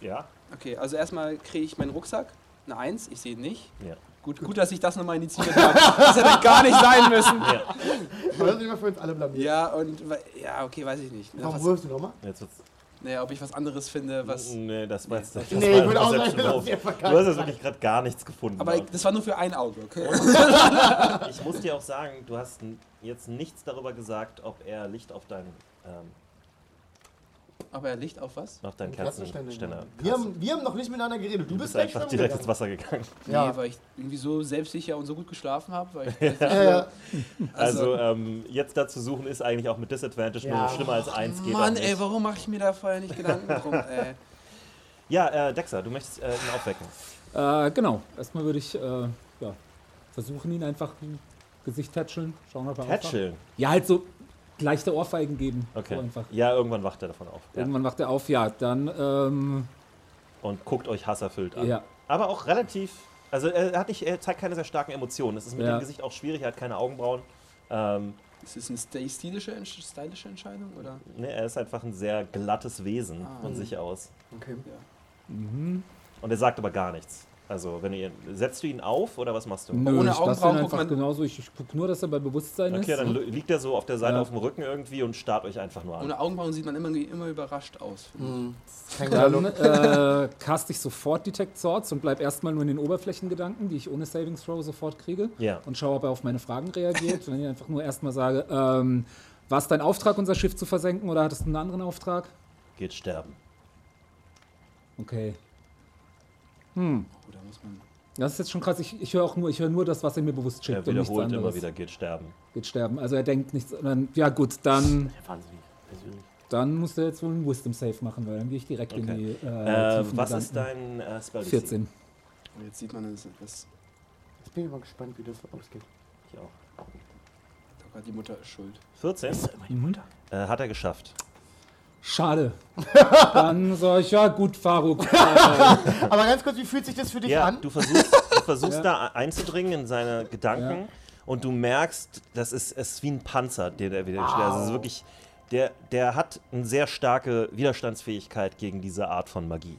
Ja, Okay, also erstmal kriege ich meinen Rucksack, eine Eins, ich sehe ihn nicht. ja. Gut, gut, dass ich das nochmal initiiert habe. Das hätte gar nicht sein müssen. Aber das ist immer für uns alle blamiert. Ja, und ja, okay, weiß ich nicht. Warum wirfst du nochmal? Jetzt wird's. Naja, ob ich was anderes finde, was. Nee, das war jetzt das Nee, war ich ein würde auch sagen, das ist. Du hast jetzt wirklich gerade gar nichts gefunden. Aber ich, das war nur für ein Auge, okay? ich muss dir auch sagen, du hast jetzt nichts darüber gesagt, ob er Licht auf deinen, ähm, Aber er Licht auf was? auf deinen Kerzenständer. Wir haben, wir haben noch nicht miteinander geredet. Du, Du bist bist einfach direkt ins gegangen. Wasser gegangen. Ja. Nee, weil ich irgendwie so selbstsicher und so gut geschlafen habe. Weil ich, Äh, Also, ähm, jetzt da zu suchen ist eigentlich auch mit Disadvantage Ja. nur schlimmer als eins geht. Mann, ey, warum mache ich mir da vorher nicht Gedanken drum? Ey. Ja, äh, Dexter, du möchtest äh, ihn aufwecken. Äh, genau. Erstmal würde ich äh, ja, versuchen, ihn einfach ein Gesicht tätscheln. Schauen, ob er aufwacht. Tätscheln. Ja, halt so leichte Ohrfeigen geben. Okay. So einfach. Ja, irgendwann wacht er davon auf. Ja. Irgendwann wacht er auf, ja, dann, ähm, Und guckt euch hasserfüllt an. ja. Aber auch relativ. Also er hat nicht, er zeigt keine sehr starken Emotionen. Es ist mit Ja. dem Gesicht auch schwierig, er hat keine Augenbrauen. Ähm, Ist das eine sti- stilische, stylische Entscheidung? Oder? ne, er ist einfach ein sehr glattes Wesen Ah. von sich aus. okay. Und er sagt aber gar nichts. Also, wenn ihr. Setzt du ihn auf oder was machst du? Nö, ohne ich lasse Augenbrauen ihn guckt einfach man- genauso. Ich, ich gucke nur, dass er bei Bewusstsein Okay, ist. dann li- liegt er so auf der Seite Ja. auf dem Rücken irgendwie und starrt euch einfach nur an. Ohne Augenbrauen sieht man immer, immer überrascht aus. Kein guter Dann äh, cast ich sofort Detect Swords und bleib erstmal nur in den Oberflächengedanken, die ich ohne Savings Throw sofort kriege. Ja. Und schaue, ob er auf meine Fragen reagiert. Wenn ich einfach nur erstmal sage, ähm, war es dein Auftrag, unser Schiff zu versenken oder hattest du einen anderen Auftrag? Geht sterben. Okay. Da muss man. Das ist jetzt schon krass. Ich, ich höre auch nur, ich höre nur das, was er mir bewusst schickt. Er und nichts wiederholt immer anderes. wieder, geht sterben. Geht sterben. Also er denkt nichts. Dann, ja gut, dann, Wahnsinnig persönlich. dann muss er jetzt wohl einen Wisdom Save machen, weil dann gehe ich direkt in Okay. die äh, Äh, was Gedanken. ist dein äh, Spell DC? 14. Oh, jetzt sieht man, das, das, Jetzt bin ich mal gespannt, wie das ausgeht. Ich auch. die Mutter ist schuld. 14? Mhm. Äh, hat er geschafft. Schade. dann sage ich, ja gut, Faruk. Aber ganz kurz, wie fühlt sich das für dich Ja, an? du versuchst, du versuchst Ja. da einzudringen in seine Gedanken Ja. und du merkst, das ist, es ist wie ein Panzer, den er wieder steht. Also es ist wirklich, der, der hat eine sehr starke Widerstandsfähigkeit gegen diese Art von Magie.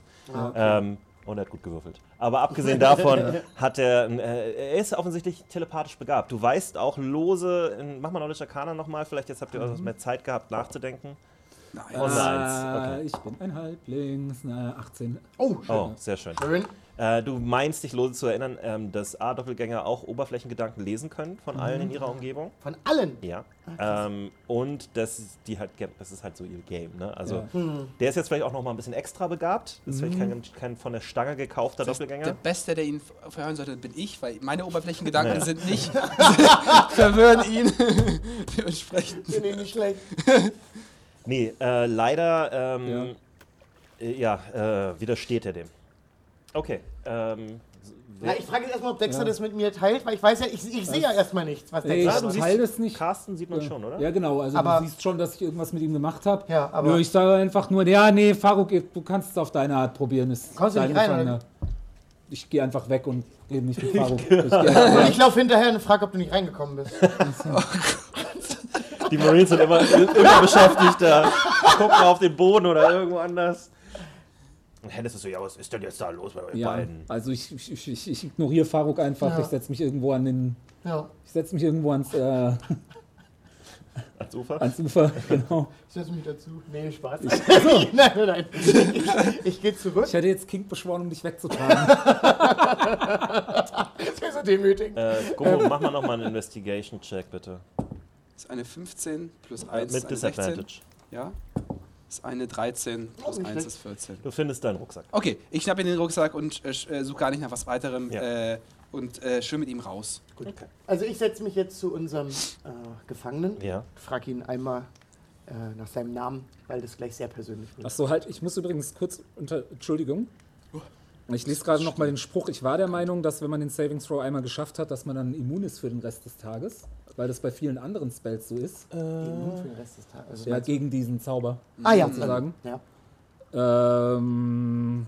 Ähm, und er hat gut gewürfelt. Aber abgesehen davon hat er, äh, er ist offensichtlich telepathisch begabt. Du weißt auch lose, in, mach mal Knowledge Arcana nochmal, vielleicht jetzt habt ihr etwas mehr Zeit gehabt nachzudenken. Nein. Oh, Eins, äh, okay. Ich bin ein Halblings, na, 18. Oh, schön. Oh, sehr schön. Schön. Äh, du meinst dich lose zu erinnern, ähm, dass A-Doppelgänger auch Oberflächengedanken lesen können von allen in ihrer Umgebung. Von allen. Ja. Ähm, und das ist, die halt, das ist halt so ihr Game. Ne? Also Ja. der ist jetzt vielleicht auch noch mal ein bisschen extra begabt. Das ist vielleicht kein, kein von der Stange gekaufter Das Doppelgänger. der Beste, der ihn verhören sollte, bin ich, weil meine Oberflächengedanken Ja. sind nicht, verwirren ihn. Dementsprechend. Finde ich nicht schlecht. Nee, äh, leider ähm, äh, ja, äh, widersteht er dem. Okay. Ähm, Ja, ich frage jetzt erstmal, ob Dexter Ja. das mit mir teilt, weil ich weiß ja, ich, ich sehe ja erstmal nichts, was Nee, Dexter ich du siehst- teile es nicht. Carsten sieht man schon, oder? Ja, genau. Also Aber- du siehst schon, dass ich irgendwas mit ihm gemacht habe. Ja, aber- Nö, ich sage einfach nur, ja, nee, Faruk, du kannst es auf deine Art probieren. Ist Kommst du nicht rein, Gefangener. Ich gehe einfach weg und rede nicht mit Faruk. Ich ich laufe hinterher und frage, ob du nicht reingekommen bist. Die Marines sind immer, immer beschäftigt, da gucken auf den Boden oder irgendwo anders. Und Hennes ist so, ja, was ist denn jetzt da los bei euch Ja, beiden? also ich, ich, ich, ich, ich ignoriere Faruk einfach. Ja. Ich setze mich irgendwo an den. Ja, Ich setze mich irgendwo ans, äh, Ans Ufer? ans Ufer, genau. ich setze mich dazu. Nee, Spaß. nein, nein, nein. Ich, ich gehe zurück. Ich hätte jetzt King beschworen, um dich wegzutragen. Das wäre so demütigend. Äh, Gummo, mach mal nochmal einen Investigation-Check, bitte. Das ist eine 15 plus Äh, 1 mit ist eine 16. Disadvantage. Ja. Das ist eine 13 plus nicht 1 schlecht. ist 14. Du findest deinen Rucksack. Okay, ich schnappe mir den Rucksack und äh, äh, suche gar nicht nach was weiterem Ja. äh, und äh, schwimme mit ihm raus. Okay. Also ich setze mich jetzt zu unserem äh, Gefangenen. Ja. Frag ihn einmal äh, nach seinem Namen, weil das gleich sehr persönlich wird. Achso, halt, ich muss übrigens kurz unter. Entschuldigung. Ich lese gerade noch mal den Spruch. Ich war der Meinung, dass wenn man den Saving Throw einmal geschafft hat, dass man dann immun ist für den Rest des Tages. Weil das bei vielen anderen Spells so ist. Immun für den Rest des Tages. Also Ja, gegen diesen Zauber. ah ja, sozusagen. Ja. Ähm,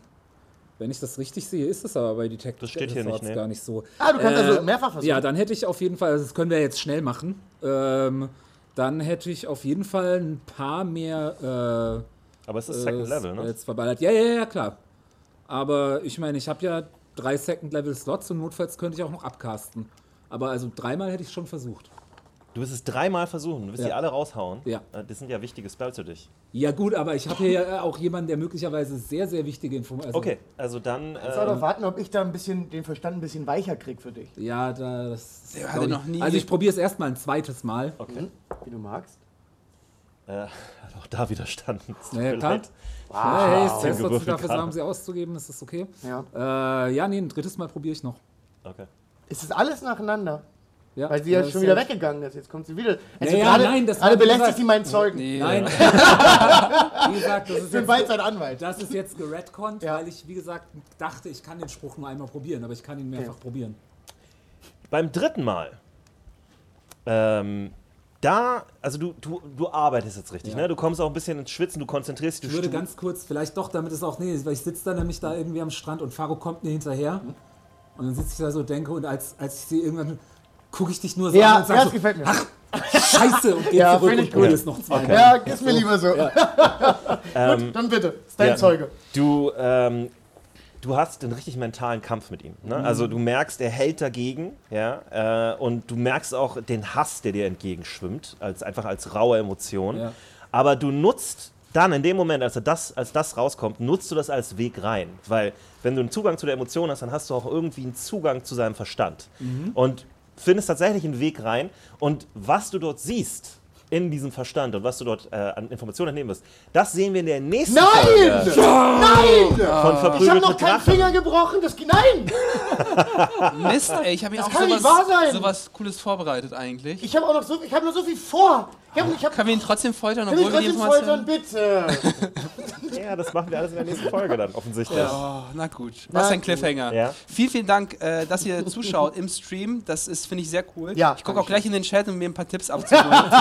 wenn ich das richtig sehe, ist es aber bei Detective Das steht hier nicht, nee. gar nicht so. Ah, du kannst Äh, also mehrfach versuchen. Ja, dann hätte ich auf jeden Fall, also das können wir jetzt schnell machen. Ähm, dann hätte ich auf jeden Fall ein paar mehr äh, Aber es ist Second äh, Level, ne? Spells verballert. Ja, ja, ja, klar. Aber ich meine, ich habe ja drei Second Level Slots und notfalls könnte ich auch noch abcasten. Aber also dreimal hätte ich schon versucht. Du wirst es dreimal versuchen. Du wirst Ja. die alle raushauen. Ja. Äh, Das sind ja wichtige Spells für dich. Ja gut, aber ich habe hier ja auch jemanden, der möglicherweise sehr, sehr wichtige Informationen. Okay, also dann. Kannst auch Äh, noch warten, ob ich da ein bisschen den Verstand ein bisschen weicher krieg für dich. Ja, das. Der hatte ich- noch nie- Also ich probiere es erstmal ein zweites Mal. okay. Wie du magst. Äh, hat auch da widerstanden. Es tut Ja, mir klar. Ja, hey, ist das, was Sie Gewürfelt dafür haben, sie auszugeben, ist das okay? Ja. Äh, ja, nee, ein drittes Mal probiere ich noch. Okay. Es ist alles nacheinander. Ja, Weil sie ja schon wieder weggegangen ist. Jetzt kommt sie wieder. Also Naja, gerade, nein, das gerade belästigt gesagt- sie meinen Zeugen. Nee, Nein. wie gesagt, das Ich ist bin jetzt, bald sein Anwalt. das ist jetzt geredconnt, Ja. weil ich, wie gesagt, dachte, ich kann den Spruch nur einmal probieren, aber ich kann ihn mehrfach probieren. Beim dritten Mal, ähm, da, also du, du, du arbeitest jetzt richtig, Ja. ne? Du kommst auch ein bisschen ins Schwitzen, du konzentrierst dich. Ich würde ganz kurz, vielleicht doch, damit es auch, nee, weil ich sitze da nämlich da irgendwie am Strand und Faro kommt mir hinterher. Und dann sitze ich da so und denke und als, als ich sie irgendwann gucke ich dich nur so Ja, an und sag ja, so, das gefällt mir. Scheiße und gehe Ja, zurück und gut. es noch zweimal. Ja, ist mir lieber so. Gut, dann bitte. Ist dein ja. Zeuge. Du, ähm, du hast einen richtig mentalen Kampf mit ihm. Ne? Also du merkst, er hält dagegen, ja, äh, und du merkst auch den Hass, der dir entgegenschwimmt, als einfach als raue Emotion. Ja. Aber du nutzt dann in dem Moment, als, er das, als das rauskommt, nutzt du das als Weg rein. Weil wenn du einen Zugang zu der Emotion hast, dann hast du auch irgendwie einen Zugang zu seinem Verstand. Und findest tatsächlich einen Weg rein. Und was du dort siehst in diesem Verstand und was du dort äh, an Informationen entnehmen wirst, das sehen wir in der nächsten Nein! Folge Nein! von Ich habe noch keinen Drachen. Finger gebrochen. Das, nein! Mist, ey, ich habe mir auch kann nicht sowas, sowas Cooles vorbereitet eigentlich. Ich habe auch noch so, ich habe noch so viel vor. Ich habe ich hab, Können wir ihn trotzdem foltern, obwohl wir die trotzdem foltern, bitte. Ja, das machen wir alles in der nächsten Folge dann, offensichtlich. Oh, na gut. Was ein. Cliffhanger. Ja. Vielen, vielen Dank, äh, dass ihr zuschaut im Stream. Das ist, finde ich, sehr cool. Ja, ich gucke auch gleich in den Chat, um mir ein paar Tipps abzuholen.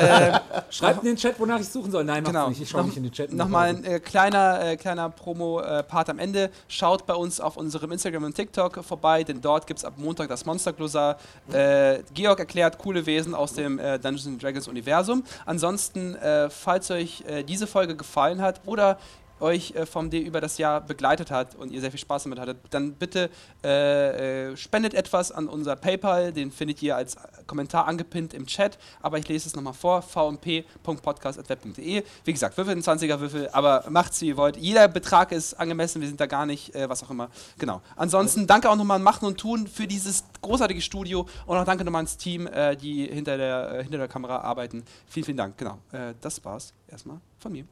äh, Schreibt in den Chat, wonach ich suchen soll. Nein, genau. nicht. Ich schaue nicht in den Chat. Nochmal ein äh, kleiner, äh, kleiner Promo-Part am Ende. Schaut bei uns auf unserem Instagram und TikTok vorbei, denn dort gibt es ab Montag das Monsterglossar. Äh, Georg erklärt coole Wesen aus dem äh, Dungeons Dragons Universum. Ansonsten, äh, falls euch äh, diese Folge gefallen hat oder euch äh, vom D über das Jahr begleitet hat und ihr sehr viel Spaß damit hattet, dann bitte äh, äh, spendet etwas an unser PayPal. Den findet ihr als Kommentar angepinnt im Chat. Aber ich lese es nochmal vor: vmp.podcast.web.de. Wie gesagt, Würfel 20er Würfel, aber macht's wie ihr wollt. Jeder Betrag ist angemessen, wir sind da gar nicht, äh, was auch immer. Genau. Ansonsten danke auch nochmal an Machen und Tun für dieses großartige Studio und auch danke nochmal ans Team, äh, die hinter der, äh, hinter der Kamera arbeiten. Vielen, vielen Dank. Genau. Das war's erstmal von mir.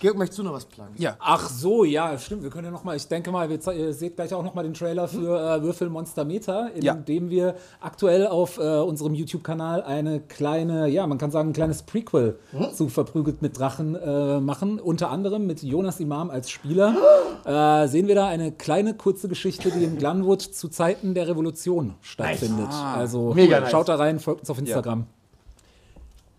Georg, möchtest du noch was planen? Ja. Ach so, ja, stimmt. Wir können ja noch mal, ich denke mal, ihr seht gleich auch noch mal den Trailer für äh, Würfel Monster Meter, in Ja. dem wir aktuell auf äh, unserem YouTube-Kanal eine kleine, ja, man kann sagen, ein kleines Prequel zu Verprügelt mit Drachen äh, machen. Unter anderem mit Jonas Imam als Spieler. äh, sehen wir da eine kleine kurze Geschichte, die in Glanwood zu Zeiten der Revolution stattfindet. Also Mega nice. schaut da rein, folgt uns auf Instagram.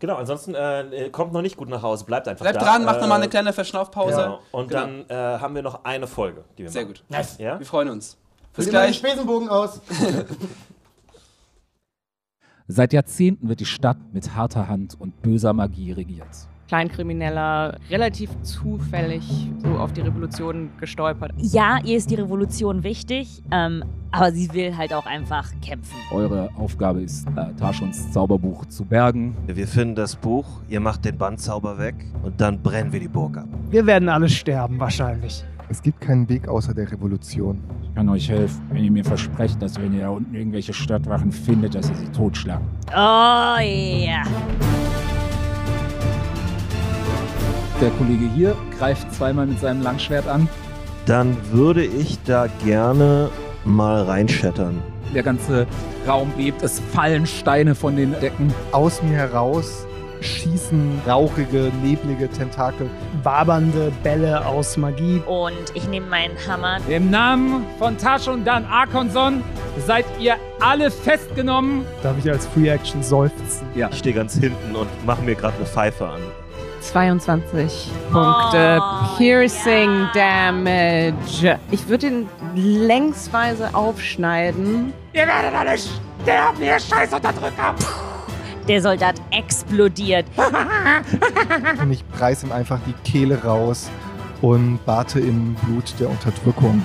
Genau, ansonsten äh, kommt noch nicht gut nach Hause, bleibt einfach Bleibt da. dran, macht äh, nochmal eine kleine Verschnaufpause. Genau. Und Genau. dann äh, haben wir noch eine Folge, die wir Sehr machen. gut. Nice. Ja? Wir freuen uns. Bis den gleich. Spesenbogen aus. Seit Jahrzehnten wird die Stadt mit harter Hand und böser Magie regiert. Kleinkrimineller relativ zufällig so auf die Revolution gestolpert. Ja, ihr ist die Revolution wichtig, ähm, aber sie will halt auch einfach kämpfen. Eure Aufgabe ist, äh, Tarschons Zauberbuch zu bergen. Wir finden das Buch, ihr macht den Bandzauber weg und dann brennen wir die Burg ab. Wir werden alle sterben, wahrscheinlich. Es gibt keinen Weg außer der Revolution. Ich kann euch helfen, wenn ihr mir versprecht, dass wenn ihr da unten irgendwelche Stadtwachen findet, dass ihr sie totschlagt. Oh ja. Der Kollege hier greift zweimal mit seinem Langschwert an. Dann würde ich da gerne mal reinschattern. Der ganze Raum bebt, es fallen Steine von den Decken. Aus mir heraus schießen rauchige, neblige Tentakel. Wabernde Bälle aus Magie. Und ich nehme meinen Hammer. Im Namen von Taschon Dan Arkonson seid ihr alle festgenommen. Darf ich als Free Action seufzen? Ja. Ich stehe ganz hinten und mache mir gerade eine Pfeife an. 22 Punkte Oh, Piercing ja. Damage. Ich würde ihn längsweise aufschneiden. Ihr werdet alle sterben, ihr Scheißunterdrücker. Der Soldat explodiert. Und ich reiß ihm einfach die Kehle raus und bate im Blut der Unterdrückung.